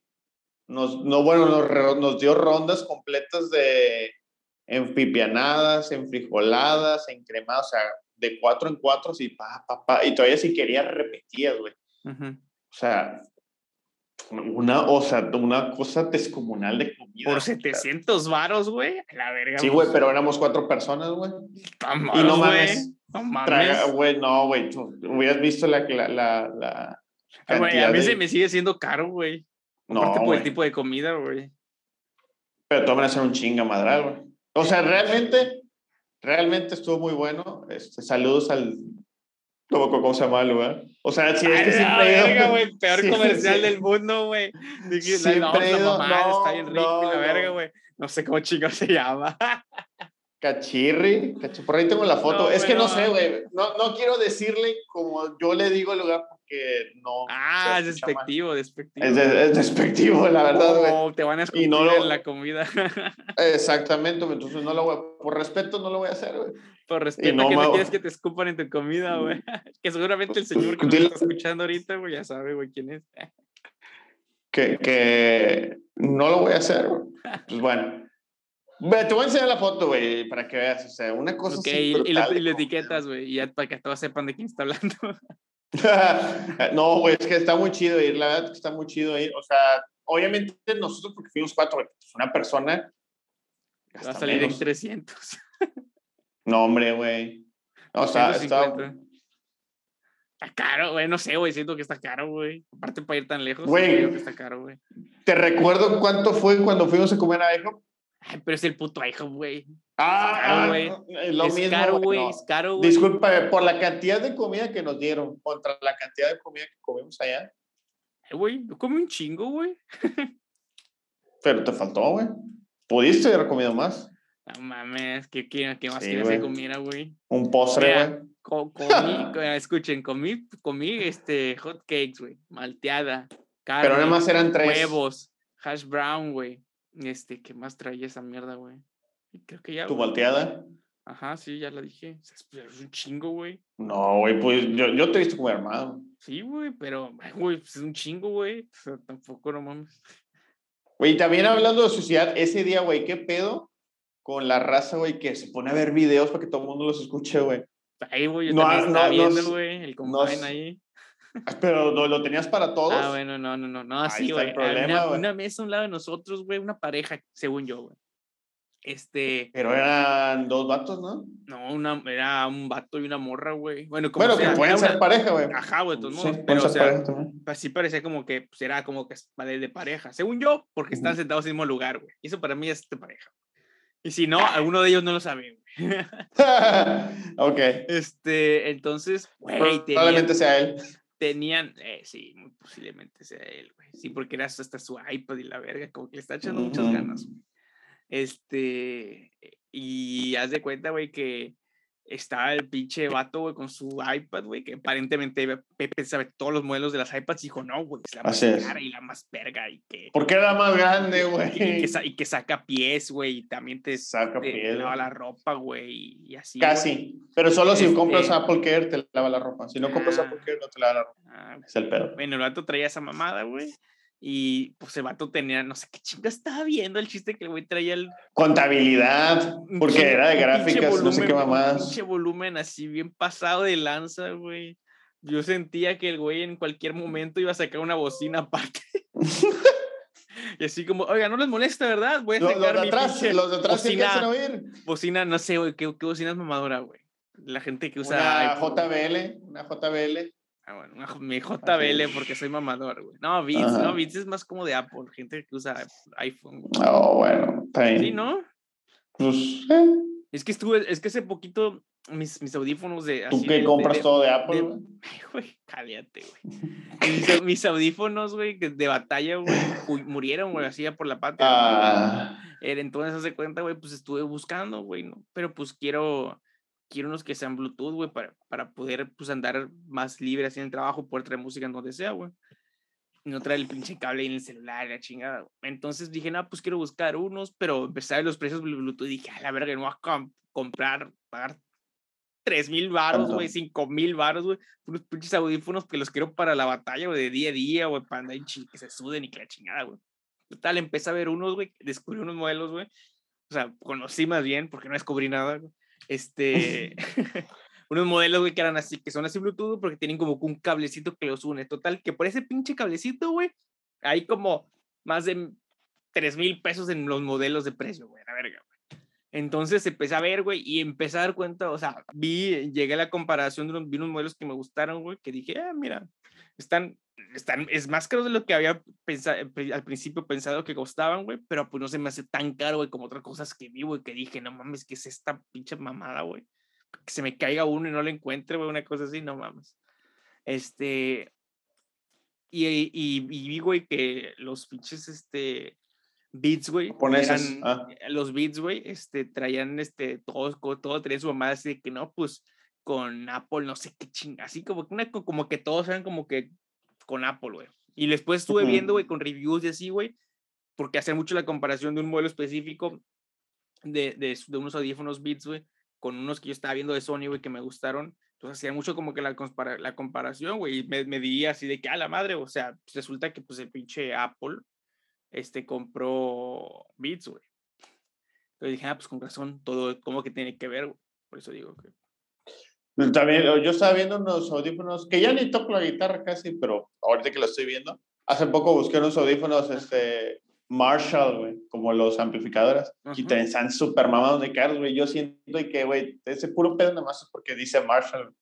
nos, no, bueno, nos, nos dio rondas completas de enfipianadas, enfrijoladas, encremadas, o sea, de cuatro en cuatro, sí, pa, pa, pa, y todavía si querías repetías, güey. O sea, una, o sea, una cosa descomunal de comida. Por o sea, 700 varos, güey. La verga. Sí, güey, pero éramos cuatro personas, güey. Y no mames, No mames. Güey, no, güey, hubieras visto la, la, la, la Ay, güey, a mí de- se me sigue siendo caro, güey. No, Aparte por güey. el tipo de comida, güey. Pero tú van a hacer un chinga madral, güey. O sea, realmente, realmente estuvo muy bueno. Este, saludos al... No se llama el lugar. O sea, si es que la siempre verga, güey. *laughs* Peor Sí, comercial sí. del mundo, güey. Siempre a ido- mamar, no, está bien rico y la no, verga, no. güey. No sé cómo chingo se llama. *laughs* Cachirri, por ahí tengo la foto. es que no sé, güey. No, no quiero decirle como yo le digo al lugar porque no. Ah, es despectivo, despectivo. Es, es, despectivo, la verdad, güey. No, te van a escupir en la comida. *laughs* Exactamente, entonces no lo voy a, por respeto no lo voy a hacer, güey. Por respeto no, que no quieres que te escupan en tu comida, güey. *laughs* que seguramente el señor que está escuchando ahorita, güey, ya sabe, güey, quién es. que, que no lo voy a hacer, güey. Pues bueno. Te voy a enseñar la foto, güey, para que veas. O sea, una cosa okay, y, y, le, etiquetas, güey, ya para que todos sepan de quién está hablando. *laughs* no, güey, es que está muy chido ir, la verdad que está muy chido ir. O sea, obviamente nosotros, porque fuimos cuatro, güey, pues una persona. Va a salir en 300. *laughs* no, hombre, güey. o sea, está. Está caro, güey, no sé, güey, siento que está caro, güey. Aparte para ir tan lejos, güey. está caro, güey. Te recuerdo cuánto fue cuando fuimos a comer a Ejo pero es el puto hijo, güey. Ah, es caro, güey. Lo mismo, caro, güey. Es caro, güey. Disculpa, por la cantidad de comida que nos dieron contra la cantidad de comida que comimos allá. Eh, güey, yo comí un chingo, güey. *laughs* Pero te faltó, güey. Pudiste haber comido más. No mames, ¿qué, qué, qué más quieres que comiera, güey? Un postre, güey. comí, *laughs* escuchen, comí, comí este, hot cakes, güey, malteada, carne, Pero nada más eran tres. huevos, hash brown, güey, este, ¿qué más traía esa mierda, güey? Creo que ya. ¿Tu volteada? Ajá, sí, ya la dije. Es un chingo, güey. No, güey, pues yo, yo te he visto como hermano. Sí, güey, pero, güey, pues es un chingo, güey. O sea, tampoco, no mames. Güey, también hablando de sociedad, ese día, güey, ¿qué pedo con la raza, güey, que se pone a ver videos para que todo el mundo los escuche, güey? Ahí, güey, yo no, también estaba viendo, güey, el combine ahí. Pero ¿lo, tenías para todos. Ah, bueno, no, no, no, no, así, güey. Una, una, mesa a un lado de nosotros, güey, una pareja, según yo, güey. Este. Pero eran dos vatos, ¿no? No, una, era un vato y una morra, güey. Bueno, como bueno que pueden ser pareja, güey. Ajá, güey, todos modos. pero, o sea, así parecía como que pues, era como que de, de pareja, según yo, porque están sentados en el mismo lugar, güey. Eso para mí es de pareja. Y si no, alguno de ellos no lo sabe, *laughs* *laughs* ok. Este, entonces, güey. Probablemente sea él tenían, eh, sí, muy posiblemente sea él, güey. Sí, porque era hasta su iPad y la verga, como que le está echando muchas ganas, güey. Este, y haz de cuenta, güey, que estaba el pinche vato, güey, con su iPad, güey, que aparentemente Pepe sabe todos los modelos de las iPads y dijo, no, güey, es la más cara y la más verga y que... ¿Por qué era la más grande, güey? Y, que, saca pies, güey, y también te, saca pies, lava la ropa, güey, y así. Casi, pero solo si compras este Apple Care te lava la ropa. Si no compras Apple ah. Care no te lava la ropa. Ah, es el pedo. Bueno, el vato traía esa mamada, güey. Y pues el vato tenía, no sé qué chinga estaba viendo el chiste que el güey traía el. Contabilidad, porque era de gráficas, no sé qué mamás. Un pinche volumen así bien pasado de lanza, güey. Yo sentía que el güey en cualquier momento iba a sacar una bocina aparte. *laughs* y así como, oiga, no les molesta, ¿verdad? Voy a sacar los, de atrás, los de atrás bocina, oír. Bocina, no sé, güey, ¿qué, qué bocina es mamadora, güey? La gente que usa. Una JBL, una JBL. Ah, bueno, mi JBL porque soy mamador, güey. No, Beats, no, Beats es más como de Apple, gente que usa iPhone. Güey. Oh, bueno, está bien. Sí, ¿no? Pues, eh. Es que estuve, es que hace poquito mis, mis audífonos de. ¿Tú qué compras todo de Apple? güey, güey, cállate, güey. mis, audífonos, güey, de batalla, güey, murieron, güey, así ya por la pata. Ah. Entonces, hace cuenta, güey, pues estuve buscando, güey, ¿no? Pero pues quiero quiero unos que sean Bluetooth, güey, para, para poder, pues, andar más libre así en el trabajo, poder traer música en donde sea, güey. No traer el pinche cable en el celular, la chingada. Entonces dije, no, pues quiero buscar unos, pero ver los precios Bluetooth y dije, a la verga, no voy a comprar, pagar 3 mil baros, güey, 5 mil baros, güey. Unos pinches audífonos que los quiero para la batalla, güey, de día a día, güey, para andar que se suden y que la chingada, güey. Total, empecé a ver unos, güey, descubrí unos modelos, güey. O sea, conocí más bien porque no descubrí nada, güey este, *laughs* *laughs* unos modelos, güey, que eran así, que son así Bluetooth porque tienen como un cablecito que los une. Total, que por ese pinche cablecito, güey, hay como más de 3 mil pesos en los modelos de precio, güey, la verga, güey. Entonces empecé a ver, güey, y empecé a dar cuenta, o sea, vi, llegué a la comparación de unos, vi unos modelos que me gustaron, güey, que dije, ah, mira, están, están, es más caro de lo que había pensado, al principio pensado que costaban, güey, pero pues no se me hace tan caro, güey, como otras cosas que vi, güey, que dije, no mames, ¿qué es esta pinche mamada, güey? Que se me caiga uno y no lo encuentre, güey, una cosa así, no mames. Este, y, y, y vi, güey, que los pinches, este, Beats, güey. Ah. Los Beats, güey, este, traían, este, todos, todo traían su mamá así de que no, pues, con Apple, no sé qué chinga, así como que, una, como que todos eran como que con Apple, güey. Y después estuve viendo, güey, con reviews y así, güey, porque hace mucho la comparación de un modelo específico de, de, de unos audífonos Beats, güey, con unos que yo estaba viendo de Sony, güey, que me gustaron. Entonces hacía mucho como que la, la comparación, güey, y me, me diría así de que, a la madre, o sea, pues, resulta que pues el pinche Apple, este, compró Beats, güey. Entonces dije, ah, pues con razón, todo como que tiene que ver, güey. Por eso digo que... También, yo estaba viendo unos audífonos, que ya ni toco la guitarra casi, pero ahorita que lo estoy viendo, hace poco busqué unos audífonos, este, Marshall, güey, como los amplificadores, y te están súper mamados de caros, güey. Yo siento que, güey, ese puro pedo nada más es porque dice Marshall.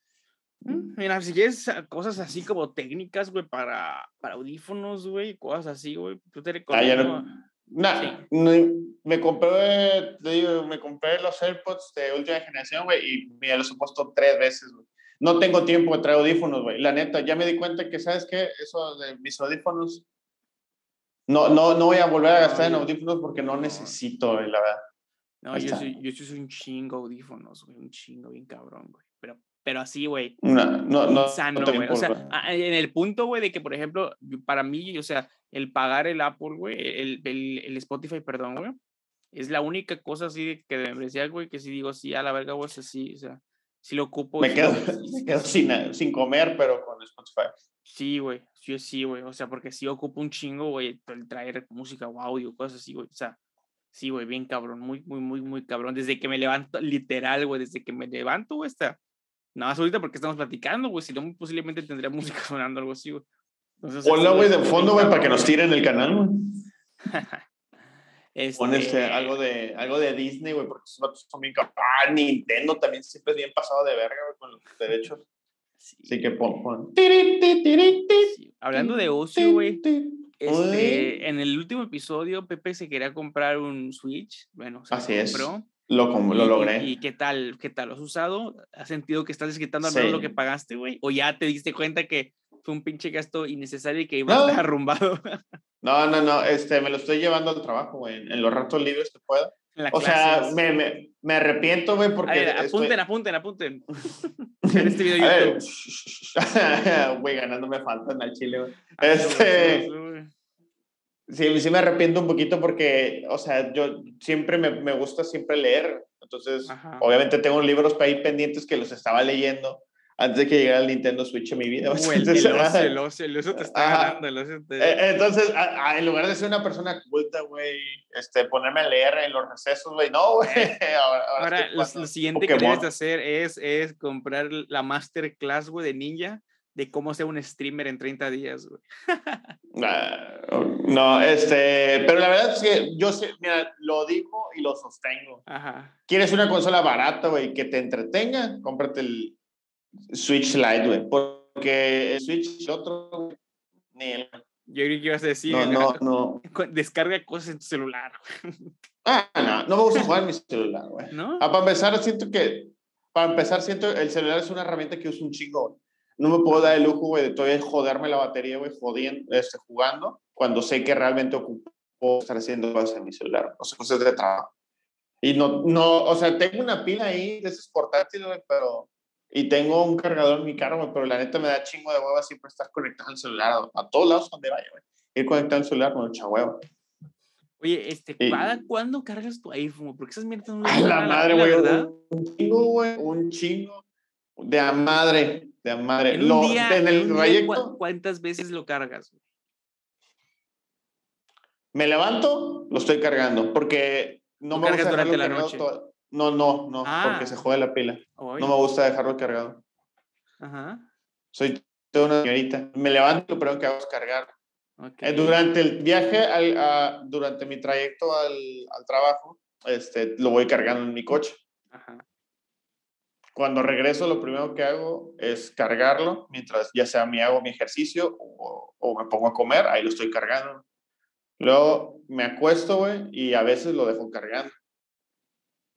Mm, mira, si quieres cosas así como técnicas, güey, para, para audífonos, güey, cosas así, güey, tú te recomiendo. Ah, me compré, te digo, me compré los AirPods de última generación, güey, y mira, los he puesto tres veces, güey. No tengo tiempo de traer audífonos, güey. La neta, ya me di cuenta que, ¿sabes qué? Eso de mis audífonos no, no, no voy a volver a gastar en audífonos porque no necesito, la verdad. No, yo soy, yo soy un chingo audífonos, güey, un chingo bien cabrón, güey. Pero, pero así, güey. No, no, no. Sano, güey. o sea, en el punto, güey, de que, por ejemplo, para mí, o sea, el pagar el Apple, güey, el, el, el, Spotify, perdón, güey, es la única cosa así que de membresía, güey, que si digo, sí, a la verga, güey, sí, o sea, si lo ocupo. Me quedo, *laughs* me quedo sin, sin comer, pero con Spotify. Sí, güey, yo sí, güey, o sea, porque sí ocupo un chingo, güey, el traer música o audio, cosas así, güey, o sea, sí, güey, bien cabrón, muy, muy, muy, muy cabrón, desde que me levanto, literal, güey, desde que me levanto, güey, está, nada más ahorita porque estamos platicando, güey, si no, posiblemente tendría *laughs* música sonando, algo así, güey. Hola, güey, de fondo, güey, para que nos tiren el canal, güey. *laughs* este... algo de, algo de Disney, güey, porque esos vatos son bien Ah, Nintendo también siempre es bien pasado de verga, güey, con los derechos. Sí, que pon. Hablando de ocio, güey. Este, en el último episodio, Pepe se quería comprar un Switch. Bueno, se Así compró. Es. Lo, lo logré. ¿Y, qué tal? ¿Qué tal? ¿Lo has usado? ¿Has sentido que estás desquitando al menos lo que pagaste, güey? ¿O ya te diste cuenta que fue un pinche gasto innecesario y que iba a estar arrumbado? no, no, no. Este, me lo estoy llevando al trabajo, güey. En los ratos libres que pueda. O sea, me, me, me, arrepiento, güey, porque. apunten, apunten, apunten, *laughs* *laughs* en este video de YouTube. *laughs* Güey, ganándome falta en el chile, güey. Este. Sí, sí me arrepiento un poquito porque, o sea, yo siempre me, me gusta siempre leer. Entonces, obviamente tengo libros ahí pendientes que los estaba leyendo antes de que llegara el Nintendo Switch a mi vida. *laughs* entonces, el, ocio, el, ocio, te está ganando. Eh, entonces, en lugar de ser una persona culta, güey, este, ponerme a leer en los recesos, güey, no, güey. Eh, *laughs* ahora, lo, siguiente que debes hacer es, es comprar la masterclass, güey, de Ninja de cómo ser un streamer en 30 días, güey. *laughs* Ah, no, este, pero la verdad es que yo, mira, lo digo y lo sostengo. Ajá. ¿Quieres una consola barata, güey, que te entretenga? Cómprate el Switch Lite, güey. Porque el Switch, el otro, ni el. Yo creo que ibas a decir. No, no, no. *laughs* Descarga cosas en tu celular. *laughs* Ah, no, no me gusta jugar en mi celular, güey. ¿No? Ah, para empezar, siento que. Para empezar, siento el celular es una herramienta que uso un chingo, No me puedo dar el lujo, güey, de todavía joderme la batería, güey, jodiendo, este, jugando, cuando sé que realmente ocupo estar haciendo cosas en mi celular, o sea, cosas de trabajo. Y no, no, o sea, tengo una pila ahí de esos portátiles, güey, pero y tengo un cargador en mi carro, pero la neta me da chingo de hueva siempre estar conectado al celular a, todos lados donde vaya, güey. Ir conectado al celular con mucha hueva. Oye, este, ¿cada cuándo cargas tu iPhone? Porque esas mierdas no A la madre, güey. Un chingo, güey. Un chingo. De a madre. De a madre. En, día, en el trayecto. ¿Cuántas veces lo cargas? Me levanto, lo estoy cargando. Porque no me gusta durante la noche. No, no, no, porque se ah. jode la pila. No me gusta dejarlo cargado. Ajá. Soy toda una señorita. Me levanto, pero lo que hago es cargar. Eh, durante el viaje, al, durante mi trayecto al, al, trabajo, este, lo voy cargando en mi coche. Ajá. Cuando regreso, lo primero que hago es cargarlo, mientras ya sea me hago mi ejercicio o, o me pongo a comer, ahí lo estoy cargando. Luego me acuesto, güey, y a veces lo dejo cargando.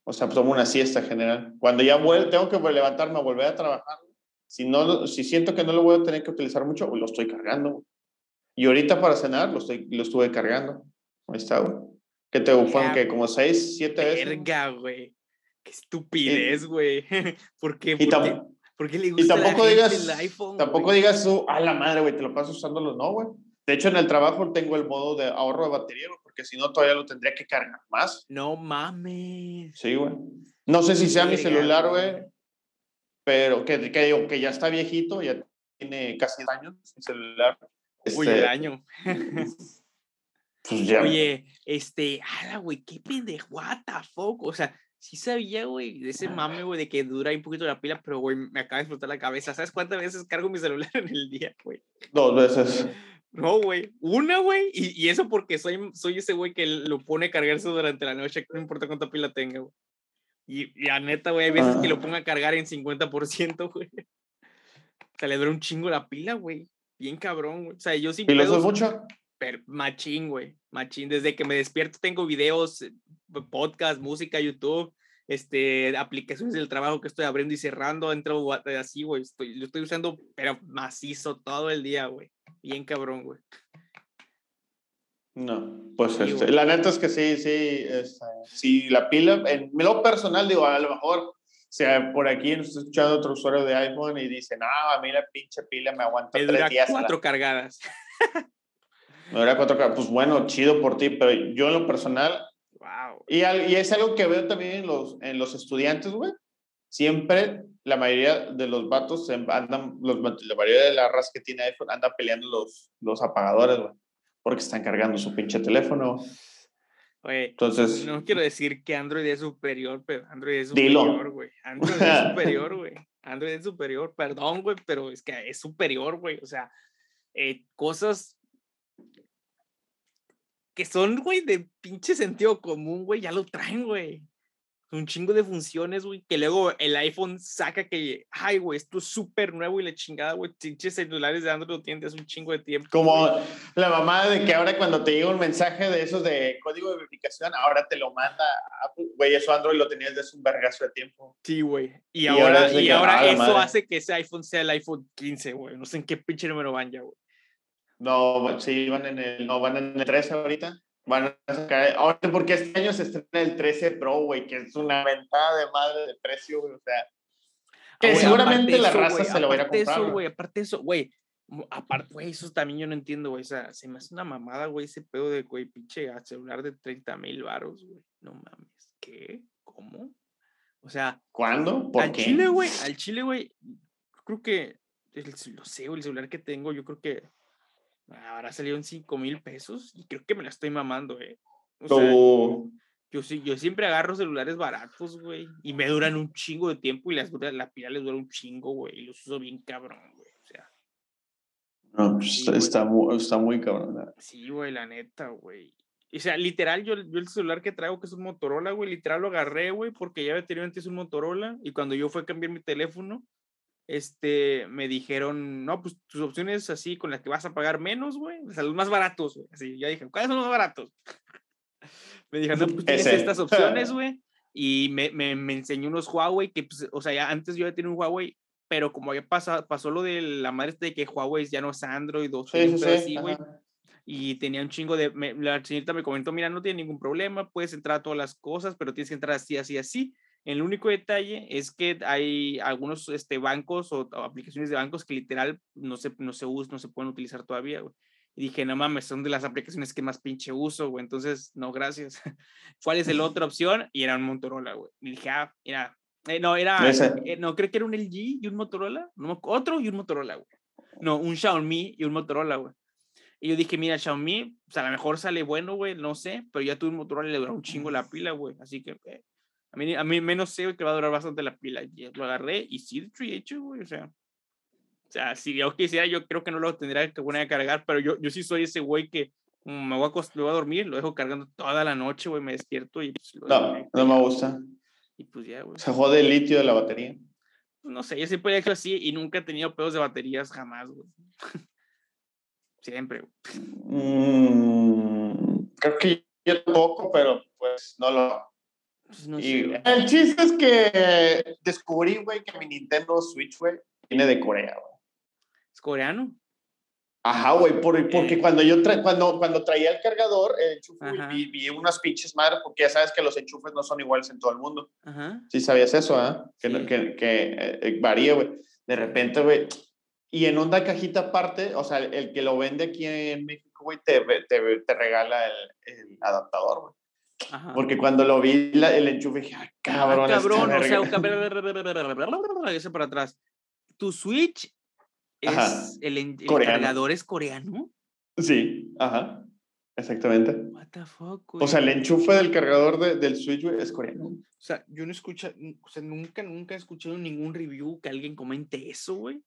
O sea, tomo una siesta general. Cuando ya vuelvo, tengo que levantarme a volver a trabajar. Si, no, si siento que no lo voy a tener que utilizar mucho, lo estoy cargando. Y ahorita para cenar lo, estoy, lo estuve cargando. Ahí está, güey. Que te bufan que como seis, siete veces. Verga, güey. Qué estupidez, güey. *laughs* ¿Por qué? Y, ¿Por qué le gusta y tampoco la digas, el iPhone, tampoco digas tú, a la madre, güey, te lo pasas usándolo. No, güey. De hecho, en el trabajo tengo el modo de ahorro de batería, porque si no, todavía lo tendría que cargar más. No mames. Sí, güey. No sé si sea mi celular, güey, pero que, que ya está viejito, ya tiene casi años mi celular. Uy, el este, año. pues ya. Oye, este, ala, güey, qué pendejo, what the fuck, o sea, sí sabía, güey, de ese mame, güey, de que dura un poquito la pila, pero, güey, me acaba de explotar la cabeza. ¿Sabes cuántas veces cargo mi celular *laughs* en el día, güey? Dos veces. No, güey. Una, güey. Y, y, eso porque soy, soy ese güey que lo pone a cargarse durante la noche, no importa cuánta pila tenga, güey. Y, y a neta, güey, hay veces que lo ah. ponga a cargar en 50%, *laughs* güey. O sea, le dura un chingo la pila, güey. Bien cabrón, güey. O sea, yo sí. ¿Y lo usas mucho? Pero machín, güey. Machín. Desde que me despierto tengo videos, eh, podcast, música, YouTube, este, aplicaciones del trabajo que estoy abriendo y cerrando. Entro así, güey. Estoy, lo estoy usando, pero macizo todo el día, güey. Bien cabrón, güey. No, pues este, la neta es que sí, sí, este, sí, la pila, en lo personal, digo, a lo mejor, o sea, por aquí nos está escuchando otro usuario de iPhone y dice, no, a mí la pinche pila me aguanta tres días. cuatro cargadas. *laughs* Dura cuatro cargadas. Pues bueno, chido por ti, pero yo en lo personal, wow. y, y es algo que veo también en los, en los estudiantes, güey, siempre la mayoría de los vatos andan, los, la mayoría de la raza que tiene iPhone anda peleando los, los apagadores, güey, porque están cargando su pinche teléfono. Oye, Entonces, no quiero decir que Android es superior, pero Android es superior, güey. Android es *laughs* superior, güey. Android es superior, perdón, güey, pero es que es superior, güey. O sea, eh, cosas que son, güey, de pinche sentido común, güey, ya lo traen, güey un chingo de funciones, güey, que luego el iPhone saca que, ay, güey, esto es súper nuevo y la chingada, güey, pinches celulares de Android lo tienen desde un chingo de tiempo. Como la mamá de que ahora cuando te llega un mensaje de esos de código de verificación, ahora te lo manda, güey, eso Android lo tenías desde un vergazo de tiempo. Sí, güey. Y, ahora, y ahora ah, eso hace que ese iPhone sea el iPhone 15, güey. No sé en qué pinche número van ya, güey. No, sí, van en el, no, van en el 13 ahorita. Van a sacar, ahora porque este año se estrena el 13 Pro, güey, que es una ventada de madre de precio, güey, o sea. Que seguramente la raza se lo va a comprar. Eso, güey, aparte de eso, güey, aparte, güey, eso también yo no entiendo, güey, o sea, se me hace una mamada, güey, ese pedo de, güey, pinche celular de 30 mil varos, güey, no mames, ¿qué? ¿Cómo? O sea. ¿Cuándo? ¿Por al Chile, güey, al Chile, güey, creo que, lo sé, güey, el celular que tengo, yo creo que Ahora salió en 5 mil pesos y creo que me la estoy mamando, ¿eh? O yo, sí, yo siempre agarro celulares baratos, güey, y me duran un chingo de tiempo y las, la pila les dura un chingo, güey, y los uso bien cabrón, güey. O sea. No, pues está, muy, está muy cabrón. Sí, güey, la neta, güey. O sea, literal, yo, yo, el celular que traigo, que es un Motorola, güey, literal lo agarré, güey, porque ya había tenido antes un Motorola, y cuando yo fui a cambiar mi teléfono, este, me dijeron, no, pues tus opciones así con las que vas a pagar menos, güey, o sea, los más baratos, güey. Así, ya dije, ¿cuáles son los más baratos? *laughs* me dijeron, no, pues tienes estas opciones, *laughs* güey. Y me, me, me, enseñó unos Huawei que, pues, o sea, ya antes yo ya tenía un Huawei, pero como ya pasó, pasó lo de la madre de que Huawei ya no es Android o sí, así, güey. Y tenía un chingo de, la señorita me comentó, mira, no tiene ningún problema, puedes entrar a todas las cosas, pero tienes que entrar así, así, así. El único detalle es que hay algunos este, bancos o, aplicaciones de bancos que literal no se, no se usan, no se pueden utilizar todavía, güey. Y dije, no mames, son de las aplicaciones que más pinche uso, güey. Entonces, no, gracias. *laughs* ¿Cuál es la otra *laughs* opción? Y era un Motorola, güey. Y dije, ah, mira, eh, no, era, eh, no, creo que era un LG y un Motorola. No, otro y un Motorola, güey. No, un Xiaomi y un Motorola, güey. Y yo dije, mira, Xiaomi, pues a lo mejor sale bueno, güey, no sé, pero ya tuve un Motorola y le duró un chingo la pila, güey. Así que, eh, a mí, a mí menos sé que va a durar bastante la pila. lo agarré y sí, hecho, güey. O sea, o sea, si yo quisiera, yo creo que no lo tendría que poner a cargar, pero yo, yo sí soy ese güey que me voy, a me voy a dormir, lo dejo cargando toda la noche, güey, me despierto y pues, No, no me gusta. Y pues ya, güey. Se jode el litio de la batería. No sé, yo siempre he hecho así y nunca he tenido pedos de baterías jamás, güey. *laughs* siempre, güey. Mm, creo que yo poco, pero pues no lo, pues, el chiste es que descubrí, güey, que mi Nintendo Switch, güey, viene de Corea, güey. ¿Es coreano? Ajá, güey, porque Eh. cuando yo tra cuando, cuando traía el cargador, el enchufe, vi, vi unas pinches madres, porque ya sabes que los enchufes no son iguales en todo el mundo. Ajá. Sí sabías eso, ¿ah? Que, no- Sí. que, que eh, eh, varía, güey. De repente, güey. Y en una cajita aparte, o sea, el, el que lo vende aquí en México, güey, te, te, te regala el, el adaptador, güey. Ajá. Porque cuando lo vi, la- el enchufe, dije, ah, cabrón, Ah, cabrón, o sea, verga". un para atrás. Tu Switch es el, el cargador es coreano. Sí, ajá, exactamente. What the fuck, O sea, el enchufe del cargador de- del Switch, güey, es coreano. O sea, yo no escucho, o sea, nunca, nunca he escuchado ningún review que alguien comente eso, güey.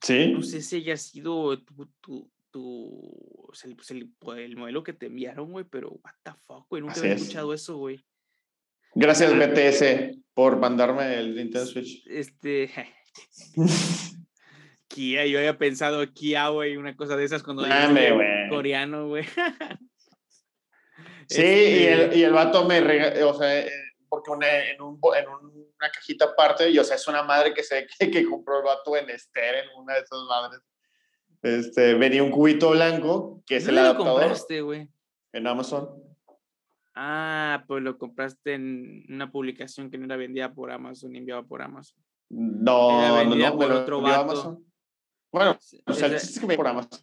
Sí. No sé si haya sido tu, tu, tu- el, pues, el- pues, el modelo que te enviaron, güey, pero what the fuck, güey, nunca Así había es. escuchado eso, güey. Gracias, BTS, por mandarme el Nintendo Switch. Este, *laughs* *laughs* Kia, yo había pensado Kia, güey, una cosa de esas cuando Dame, güey. coreano, güey. *laughs* Sí, y, el, Este, y el vato me regaló, o sea, eh, porque una- en, un, en una cajita aparte, y o sea, es una madre que sé que, que compró el vato en Esther, en una de esas madres. Este, venía un cubito blanco, que es el ¿dónde lo adaptador, compraste, güey? en Amazon. Ah, pues lo compraste en una publicación que no era vendida por Amazon, enviada por Amazon. No, Era no, no, por me otro vato. Amazon. Bueno, o sea, el esa- chiste es que me por Amazon.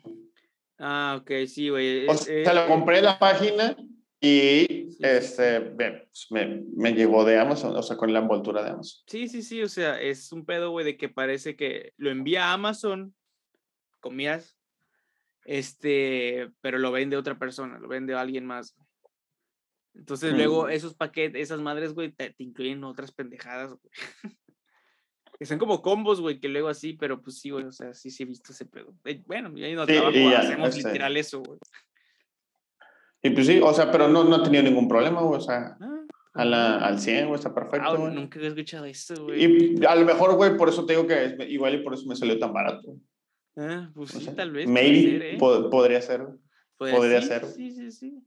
Ah, ok, sí, güey. O sea, eh, lo compré en la página y Sí, este, ve, pues, me, me llegó de Amazon, o sea, con la envoltura de Amazon. Sí, sí, sí, o sea, es un pedo, güey, de que parece que lo envía a Amazon, comías, este, pero lo vende otra persona, lo vende alguien más. güey. Entonces, luego Mm. esos paquetes, esas madres, güey, te, te incluyen otras pendejadas, güey. *laughs* que son como combos, güey, que luego así, pero pues sí, güey, o sea, sí, sí he visto ese pedo. Eh, Bueno, yo ahí no Sí, trabajo, ya, hacemos este- literal eso, güey. Y pues sí, o sea, pero no, no he tenido ningún problema, güey, o sea, Ah, a la, al 100, güey, está perfecto, güey. nunca había escuchado eso, güey. Y a lo mejor, güey, por eso te digo que es- igual y por eso me salió tan barato. Ah, pues O sí, sea, tal vez. Maybe ser, ¿eh? po- podría ser. Puede- podría sí, ser. Sí, sí, sí.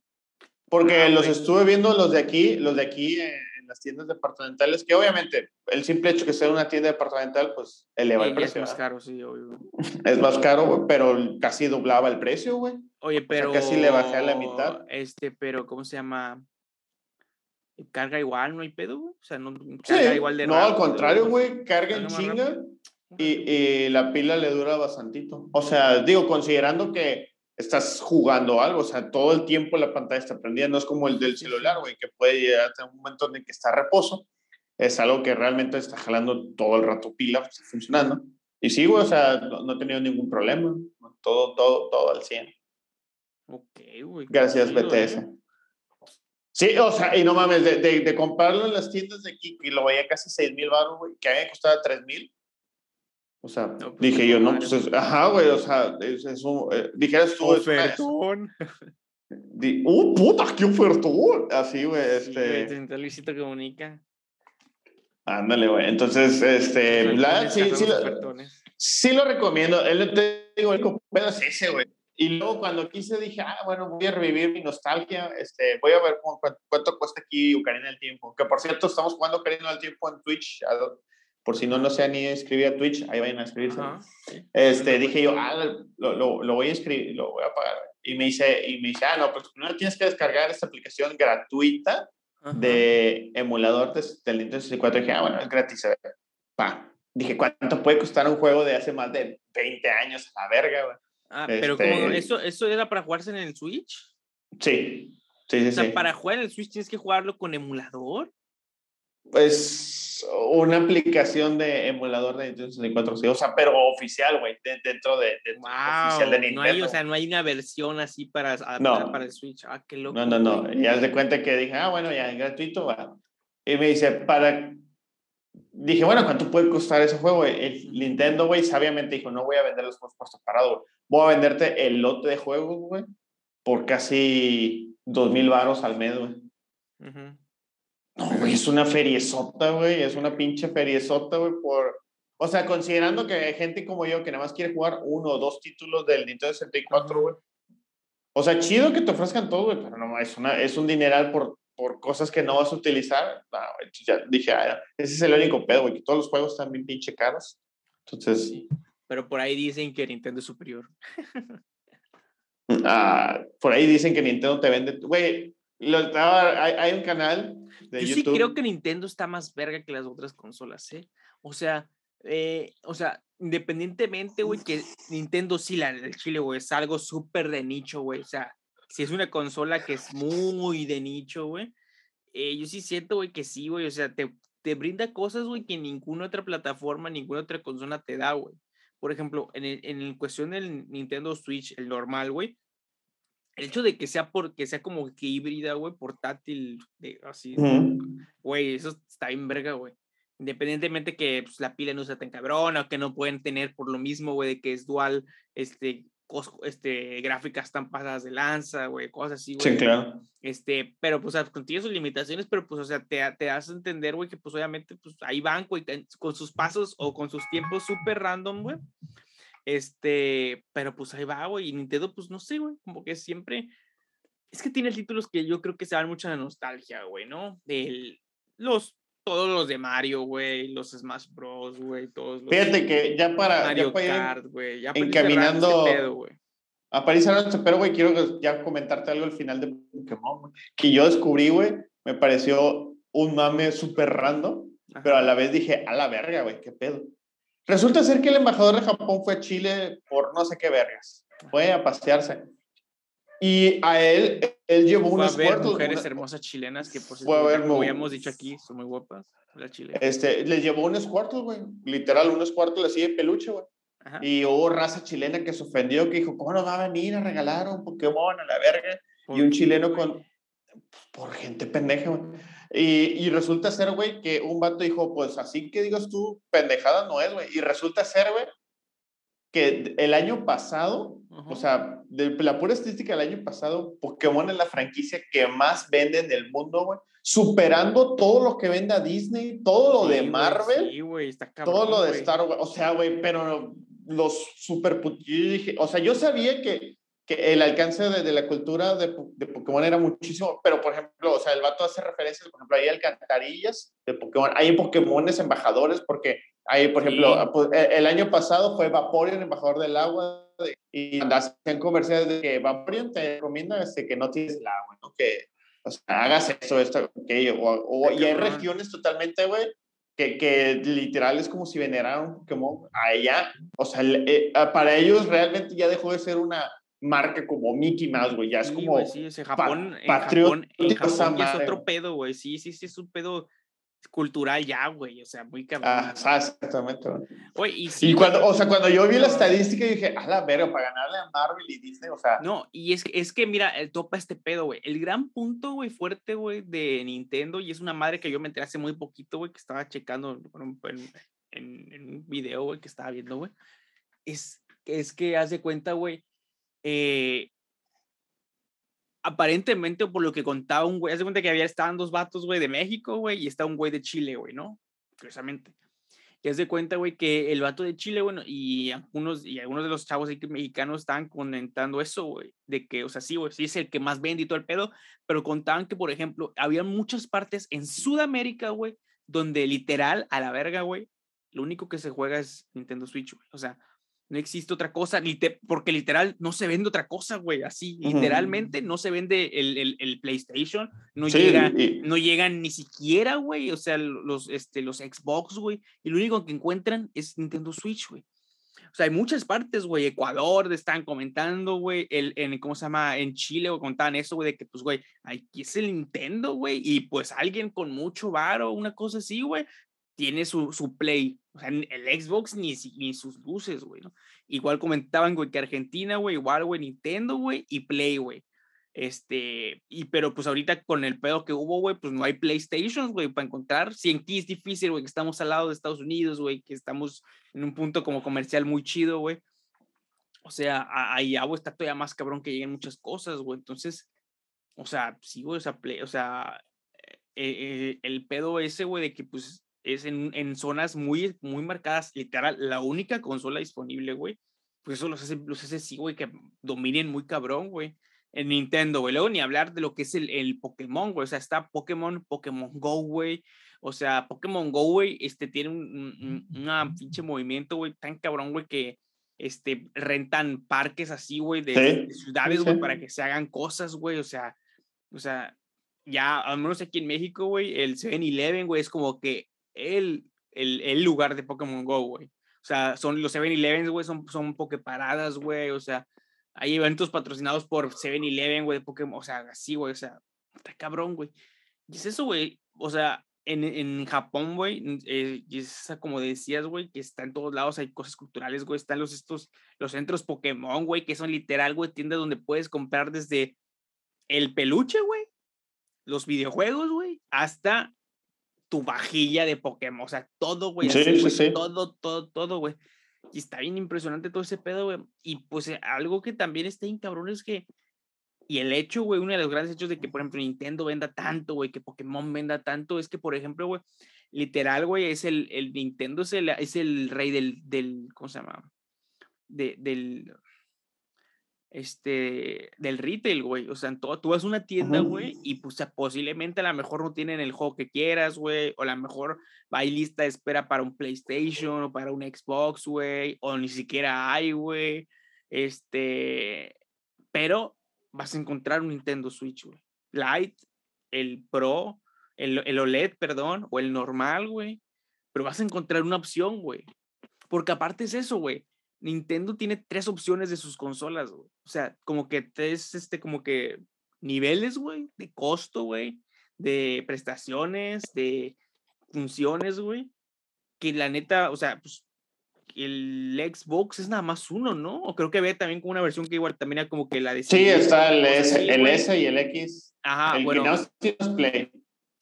Porque Ah, los güey. estuve viendo los de aquí, los de aquí eh, en las tiendas departamentales, que obviamente el simple hecho que sea una tienda departamental, pues eleva el ya es precio. más caro, sí, obvio. Es más caro, güey, pero casi doblaba el precio, güey. Oye, pero. casi le bajé a la mitad. Este, pero, ¿cómo se llama? Carga igual, no hay pedo, güey? O sea, no carga Sí, igual de no, al contrario, o- güey, carga en chinga y, y la pila le dura bastantito. O sea, digo, considerando que estás jugando algo, o sea, todo el tiempo la pantalla está prendida, no es como el del celular, güey, que puede llegar a un momento en el que está a reposo. Es algo que realmente está jalando todo el rato pila, pues, está funcionando. Y sí, güey, o sea, no, no he tenido ningún problema. Todo, todo, todo al 100. Ok, güey. Gracias, BTS. ¿eh? Sí, o sea, y no mames, de, de, de comprarlo en las tiendas de aquí, y lo veía casi 6 mil baros, güey, que a mí me costaba 3 mil. O sea, No, pues, dije yo, no, pues, es- ajá, güey, o sea, es, es un, eh, dijeras tú, Ofertón. di- ¡Uh, puta, qué ofertón! Así, güey, Sí, güey, este, te sentó Luisito Comunica. ándale, güey. Entonces, este, la, sí, sí, lo, sí lo recomiendo. Él te digo, el pedo es ese, güey. Y luego cuando quise dije, ah, bueno, voy a revivir mi nostalgia, este, voy a ver cu- cu- cuánto, cuesta aquí Ocarina del Tiempo. Que por cierto, estamos jugando Ocarina del Tiempo en Twitch. a- Por si no, no se han ni escribir a Twitch, ahí vayan a inscribirse. Ajá, sí. Este, dije yo, ah, lo, lo, lo voy a inscribir, lo voy a pagar. Y me dice, y me dice, ah, no, pues primero tienes que descargar esta aplicación gratuita Ajá. de emulador de, del Nintendo 64. Y dije, ah, bueno, es gratis. a ver. Pa. Dije, ¿cuánto puede costar un juego de hace más de 20 años? A la verga, güey. Ah, pero como este- eso, eso era para jugarse en el Switch. Sí, sí, sí. O sea, sí. para jugar en el Switch tienes que jugarlo con emulador. Es una aplicación de emulador de Nintendo 64, sí. O sea, pero oficial, güey, de- dentro de, de oficial de Wow. Nintendo. No hay, o sea, no hay una versión así para, No. para el Switch. Ah, qué loco. No, no, no. Y haz de cuenta que dije, ah, bueno, ya es gratuito. va. Y me dice, para. Dije, bueno, ¿cuánto puede costar ese juego? El Nintendo, güey, sabiamente dijo, no voy a vender los juegos por separado, güey. Voy a venderte el lote de juegos, güey, por casi dos mil baros al mes, güey. Ujú. No, güey, es una feriezota, güey. Es una pinche feriezota, güey, por. O sea, considerando que hay gente como yo que nada más quiere jugar uno o dos títulos del Nintendo 64, güey. O sea, chido que te ofrezcan todo, güey, pero no, es, una, es un dineral por, por cosas que no vas a utilizar. No, entonces ya dije, ah, ese es el único pedo, güey, que todos los juegos están bien pinche caros. Entonces, Sí. Pero por ahí dicen que Nintendo es superior. *laughs* Ah, por ahí dicen que Nintendo te vende. Güey, hay, hay, un canal de Yo YouTube. sí creo que Nintendo está más verga que las otras consolas, ¿eh? O sea, eh, o sea, independientemente, güey, que Nintendo sí, la del Chile, güey, es algo súper de nicho, güey. O sea, si es una consola que es muy de nicho, güey. Eh, yo sí siento, güey, que sí, güey. O sea, te, te brinda cosas, güey, que ninguna otra plataforma, ninguna otra consola te da, güey. Por ejemplo, en, el, en cuestión del Nintendo Switch, el normal, güey, el hecho de que sea porque sea como que híbrida, güey, portátil, de, así, güey, eso está bien verga, güey. Independientemente que pues, la pila no sea tan cabrona o que no pueden tener por lo mismo, güey, de que es dual, este, este, gráficas tan pasadas de lanza, güey, cosas así, güey. Sí, claro. Este, pero pues, contiene sus limitaciones, pero pues, o sea, te, te hace entender, güey, que pues obviamente, pues ahí van, güey, con sus pasos o con sus tiempos súper random, güey. Este, pero pues ahí va, güey, y Nintendo, pues no sé, güey, como que siempre, es que tiene títulos que yo creo que se dan mucha la nostalgia, güey, ¿no? De los todos los de Mario, güey, los Smash Bros, güey, todos los. Fíjate que ya para. Mario Kart, güey. Ya encaminando. A París pero, güey, quiero ya comentarte algo al final de Pokémon, güey. Que yo descubrí, güey, me pareció un mame súper random, pero a la vez dije, a la verga, güey, qué pedo. Resulta ser que el embajador de Japón fue a Chile por no sé qué vergas. Fue a pasearse. Y a él, él llevó un Squirtle. mujeres hermosas chilenas que, por cierto, como habíamos dicho aquí, son muy guapas. La chilena. Este, les llevó un Squirtle, güey. Literal, un Squirtle así de peluche, güey. Y hubo raza chilena que se ofendió, que dijo, ¿cómo nos va a venir a regalar un Pokémon a la verga? Y un chileno con... Por gente pendeja, güey. Y, y, resulta ser, güey, que un vato dijo, pues así que digas tú, pendejada no es, güey. Y resulta ser, güey, que el año pasado, o sea, de la pura estadística del año pasado, Pokémon es la franquicia que más vende en el mundo, güey. Superando todo lo que vende a Disney, todo lo de Marvel. sí, güey, está cabrón, Todo lo de Star Wars. O sea, güey, pero los super. Yo dije, o sea, yo sabía que, que el alcance de, de la cultura de, de, Pokémon era muchísimo, pero por ejemplo, o sea, el vato hace referencias, por ejemplo, hay alcantarillas de Pokémon, hay Pokémones embajadores, porque Ahí, por ejemplo, ah, pues, e, el año pasado fue Vaporeon, embajador del agua, y en comerciales de que Vaporeon te recomienda este, que no tienes el agua, ¿no? Que o sea, hagas eso, esto, aquello. O, y hay regiones totalmente, güey, que, que, literal es como si veneraran Pokémon allá. O sea, eh, ah, para ellos realmente ya dejó de ser una marca como Mickey Mouse, güey. Ya es como. sí, ese Japón, en Japón, en Japón es otro pedo, güey. Sí, sí, sí, es un pedo cultural ya, güey, o sea, muy cabrón. Ah, exactamente. Güey, y, sí, cuando, o sea, cuando yo vi la estadística dije, a la verga, para ganarle a Marvel y Disney, o sea. No, y es, es que, mira, el topa este pedo, güey. El gran punto, güey, fuerte, güey, de Nintendo, y es una madre que yo me enteré hace muy poquito, güey, que estaba checando en, en, un video, güey, que estaba viendo, güey, es, es que hace cuenta, güey, eh, aparentemente, por lo que contaba un güey, hace cuenta que había estaban dos vatos, güey, de México, güey, y está un güey de Chile, güey, ¿no? Curiosamente. Y haz de cuenta, güey, que el vato de Chile, bueno, y algunos, y algunos de los chavos mexicanos estaban comentando eso, güey, de que, o sea, sí, güey, sí es el que más vende y todo el pedo, pero contaban que, por ejemplo, había muchas partes en Sudamérica, güey, donde literal, a la verga, güey, lo único que se juega es Nintendo Switch, güey. O sea, no existe otra cosa, porque literal no se vende otra cosa, güey, así, literalmente no se vende el, el, PlayStation, no, llega, no llegan ni siquiera, güey, o sea, los, este, los Xbox, güey, y lo único que encuentran es Nintendo Switch, güey. O sea, hay muchas partes, güey, Ecuador están comentando, güey, el, en, ¿cómo se llama? En Chile, o comentaban eso, güey, de que, pues, güey, aquí es el Nintendo, güey, y pues alguien con mucho varo, una cosa así, güey, tiene su, su Play. O sea, el Xbox ni, ni sus luces, güey, ¿no? Igual comentaban, güey, que Argentina, güey, igual, güey, Nintendo, güey, y Play, güey. Este, y pero pues ahorita con el pedo que hubo, güey, pues no hay PlayStation, güey, para encontrar. Si en aquí es difícil, güey, que estamos al lado de Estados Unidos, güey, que estamos en un punto como comercial muy chido, güey. O sea, ahí agua está todavía más cabrón que lleguen muchas cosas, güey. Entonces, o sea, sí, güey, o sea, play, o sea, eh, eh, el pedo ese, güey, de que pues es en, en, zonas muy, muy marcadas, literal, la única consola disponible, güey. Pues eso los hace, los hace sí, güey, que dominen muy cabrón, güey. En Nintendo, güey. Luego ni hablar de lo que es el, el Pokémon, güey. O sea, está Pokémon, Pokémon Go, güey. O sea, Pokémon Go, güey, este tiene un, un, una pinche movimiento, güey, tan cabrón, güey, que este, rentan parques así, güey, de, ciudades, güey, para que se hagan cosas, güey, o sea, o sea, ya, al menos aquí en México, güey, el 7-Eleven, güey, es como que el, el, el lugar de Pokémon Go, güey. O sea, son los 7-Elevens, güey, son, son güey, o sea, hay eventos patrocinados por 7-Eleven, güey, de Pokémon, o sea, así, güey, o sea, está cabrón, güey. Y es eso, güey, o sea, en, en Japón, güey, eh, es como decías, güey, que está en todos lados, hay cosas culturales, güey, están los estos, los centros Pokémon, güey, que son literal, güey, tiendas donde puedes comprar desde el peluche, güey, los videojuegos, güey, hasta tu vajilla de Pokémon, o sea, todo, güey, todo, todo, todo, güey. Y está bien impresionante todo ese pedo, güey. Y pues eh, algo que también está bien cabrón es que y el hecho, güey, uno de los grandes hechos de que, por ejemplo, Nintendo venda tanto, güey, que Pokémon venda tanto, es que, por ejemplo, güey, literal, güey, es el, el Nintendo es el, es el rey del, del, ¿cómo se llama? De, del, este, del retail, güey. O sea, en todo, tú vas a una tienda, güey, y pues posiblemente a lo mejor no tienen el juego que quieras, güey, o a lo mejor hay lista de espera para un PlayStation o para un Xbox, güey, o ni siquiera hay, güey. Este, pero vas a encontrar un Nintendo Switch, güey. Lite, el Pro, el, el OLED, perdón, o el normal, güey. Pero vas a encontrar una opción, güey. Porque aparte es eso, güey. Nintendo tiene tres opciones de sus consolas, güey. O sea, como que tres, este, como que niveles, güey, de costo, güey, de prestaciones, de funciones, güey. Que la neta, o sea, pues el Xbox es nada más uno, ¿no? O creo que ve también como una versión que igual también era como que la de... Sí, está el S, el S y el X. Ajá, el bueno. Que no Play.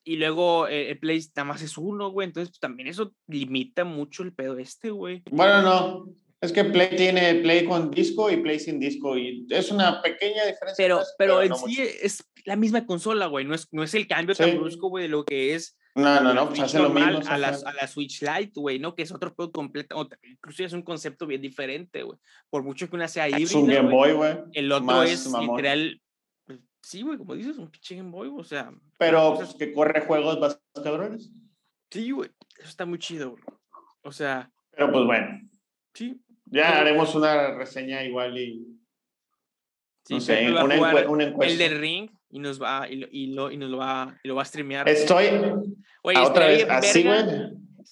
Y luego eh, el Play nada más es uno, güey. Entonces pues, también eso limita mucho el pedo este, güey. Bueno, no. Es que Play tiene Play con disco y Play sin disco y es una pequeña diferencia. Pero, pero, en sí es la misma consola, güey. No es, no es el cambio tan brusco, güey, de lo que es no, no, no, pues hace lo mismo. A la, a la Switch Lite, güey, ¿no? Que es otro juego completo, incluso es un concepto bien diferente, güey. Por mucho que una sea híbrida. Es un Game Boy, güey. El otro es literal. Pues, sí, güey, como dices, un pinche Game Boy, o sea. Pero pues, que corre juegos bastante cabrones. Sí, güey, eso está muy chido, güey. O sea. Pero pues bueno. Sí. Ya haremos una reseña igual y. Sí, no sé, una, una, encuesta. El de Ring y nos va y lo, y lo, y nos lo va y lo va a streamear. Estoy Oye, otra vez así, güey.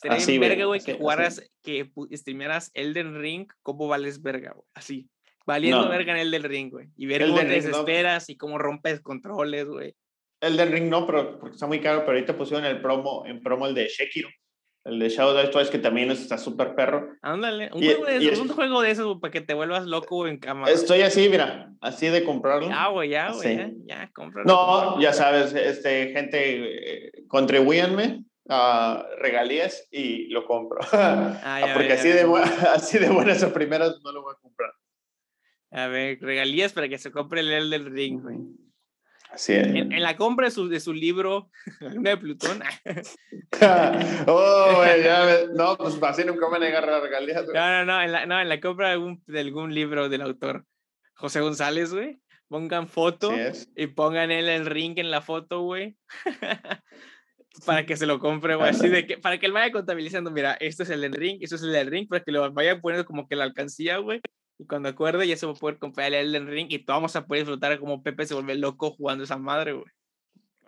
Así, verga, güey, que jugaras, que streamearas Elden Ring, ¿cómo vales verga, güey? Así. Valiendo verga en Elden Ring, güey. Y ver cómo te desesperas y cómo rompes controles, güey. Elden Ring no, pero porque está muy caro, pero ahorita pusieron el promo, en promo el de Shekiro. El de Shadow the es que también está súper perro. Ándale, un, juego de esos, un juego de esos para que te vuelvas loco en cama. Estoy así, mira, así de comprarlo. Ya, güey, ya, güey, ya, ya, No, ya sabes, este, gente, eh, contribuyanme a regalías y lo compro. Ah, *laughs* Porque así, De, *laughs* así de buenas o primeras no lo voy a comprar. A ver, regalías para que se compre el Elden Ring, güey. Así es. En, la compra de su, de su libro, *laughs* Luna de Plutón. *laughs* *laughs* oh, ya no, pues así nunca me negar la regalía. No, no, no en, la, no, en la compra de algún, de algún libro del autor José González, güey. Pongan foto y pongan él el ring en la foto, güey. para que se lo compre, güey. Así de que, para que él vaya contabilizando, mira, esto es el del ring, esto es el del ring, para que lo vaya poniendo como que la alcancía, güey. Y cuando acuerde, ya se va a poder comprar el Elden Ring y todos vamos a poder disfrutar como Pepe se vuelve loco jugando esa madre, güey.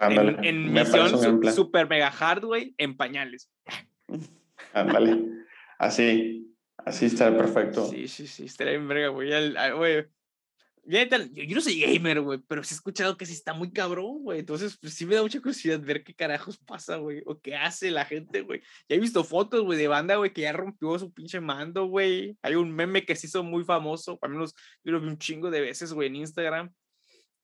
en, en misión super mega hard, güey, en pañales. Ándale. Así, así está perfecto. Sí, sí, sí, estaría en verga, güey. Yo, yo, no soy gamer, güey, pero sí he escuchado que sí está muy cabrón, güey. Entonces, pues, sí me da mucha curiosidad ver qué carajos pasa, güey, o qué hace la gente, güey. Ya he visto fotos, güey, de banda, güey, que ya rompió su pinche mando, güey. Hay un meme que se hizo muy famoso, al menos yo lo vi un chingo de veces, güey, en Instagram,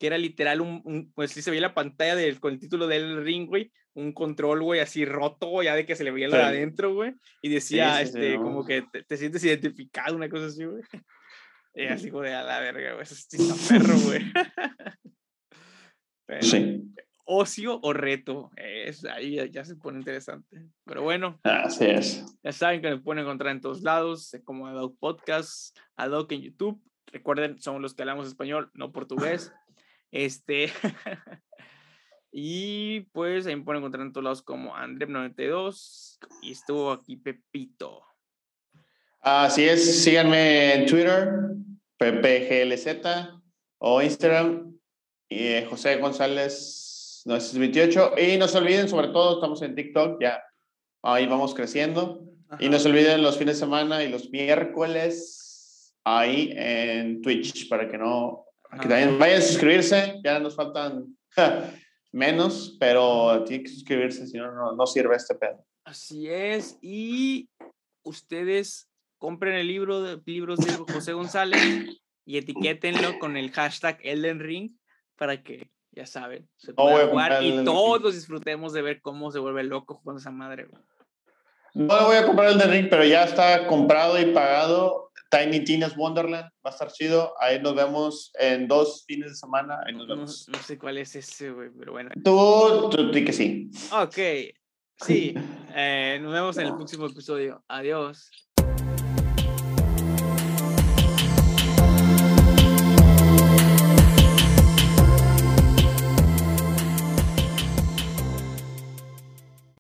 que era literal un, pues sí se veía la pantalla del, con el título del ring, güey, un control, güey, así roto, ya de que se le veía lo de adentro, güey, y decía, este, como que te, te sientes identificado, una cosa así, güey. Y así de a la verga, güey. Eso es perro, güey. *laughs* *laughs* sí. Ocio o reto. Es, ahí ya se pone interesante. Pero bueno. Así es. Ya saben que me pueden encontrar en todos lados, como Adoc Podcast, Adoc en YouTube. Recuerden, somos los que hablamos español, no portugués. *laughs* Este. y pues ahí me pueden encontrar en todos lados como Andrep92. Y estuvo aquí Pepito. Así es, síganme en Twitter, PPGLZ, o Instagram, y eh, José González 928. Y no se olviden, sobre todo, estamos en TikTok, ya ahí vamos creciendo. Y no se olviden los fines de semana y los miércoles ahí en Twitch para que no, que también vayan a suscribirse, ya nos faltan menos, pero tiene que suscribirse, si no, no sirve este pedo. Así es, y ustedes compren el libro de libros de José González y etiquétenlo con el hashtag Elden Ring para que, ya saben, se pueda jugar y todos disfrutemos de ver cómo se vuelve loco jugando esa madre. No voy a comprar el de Ring, pero ya está comprado y pagado. Tiny Tina's Wonderland va a estar chido. Ahí nos vemos en dos fines de semana. Ahí nos vemos. No, sé cuál es ese, güey, pero bueno. Tú, tú di que sí. Ok, sí. Eh, nos vemos en el próximo episodio. Adiós.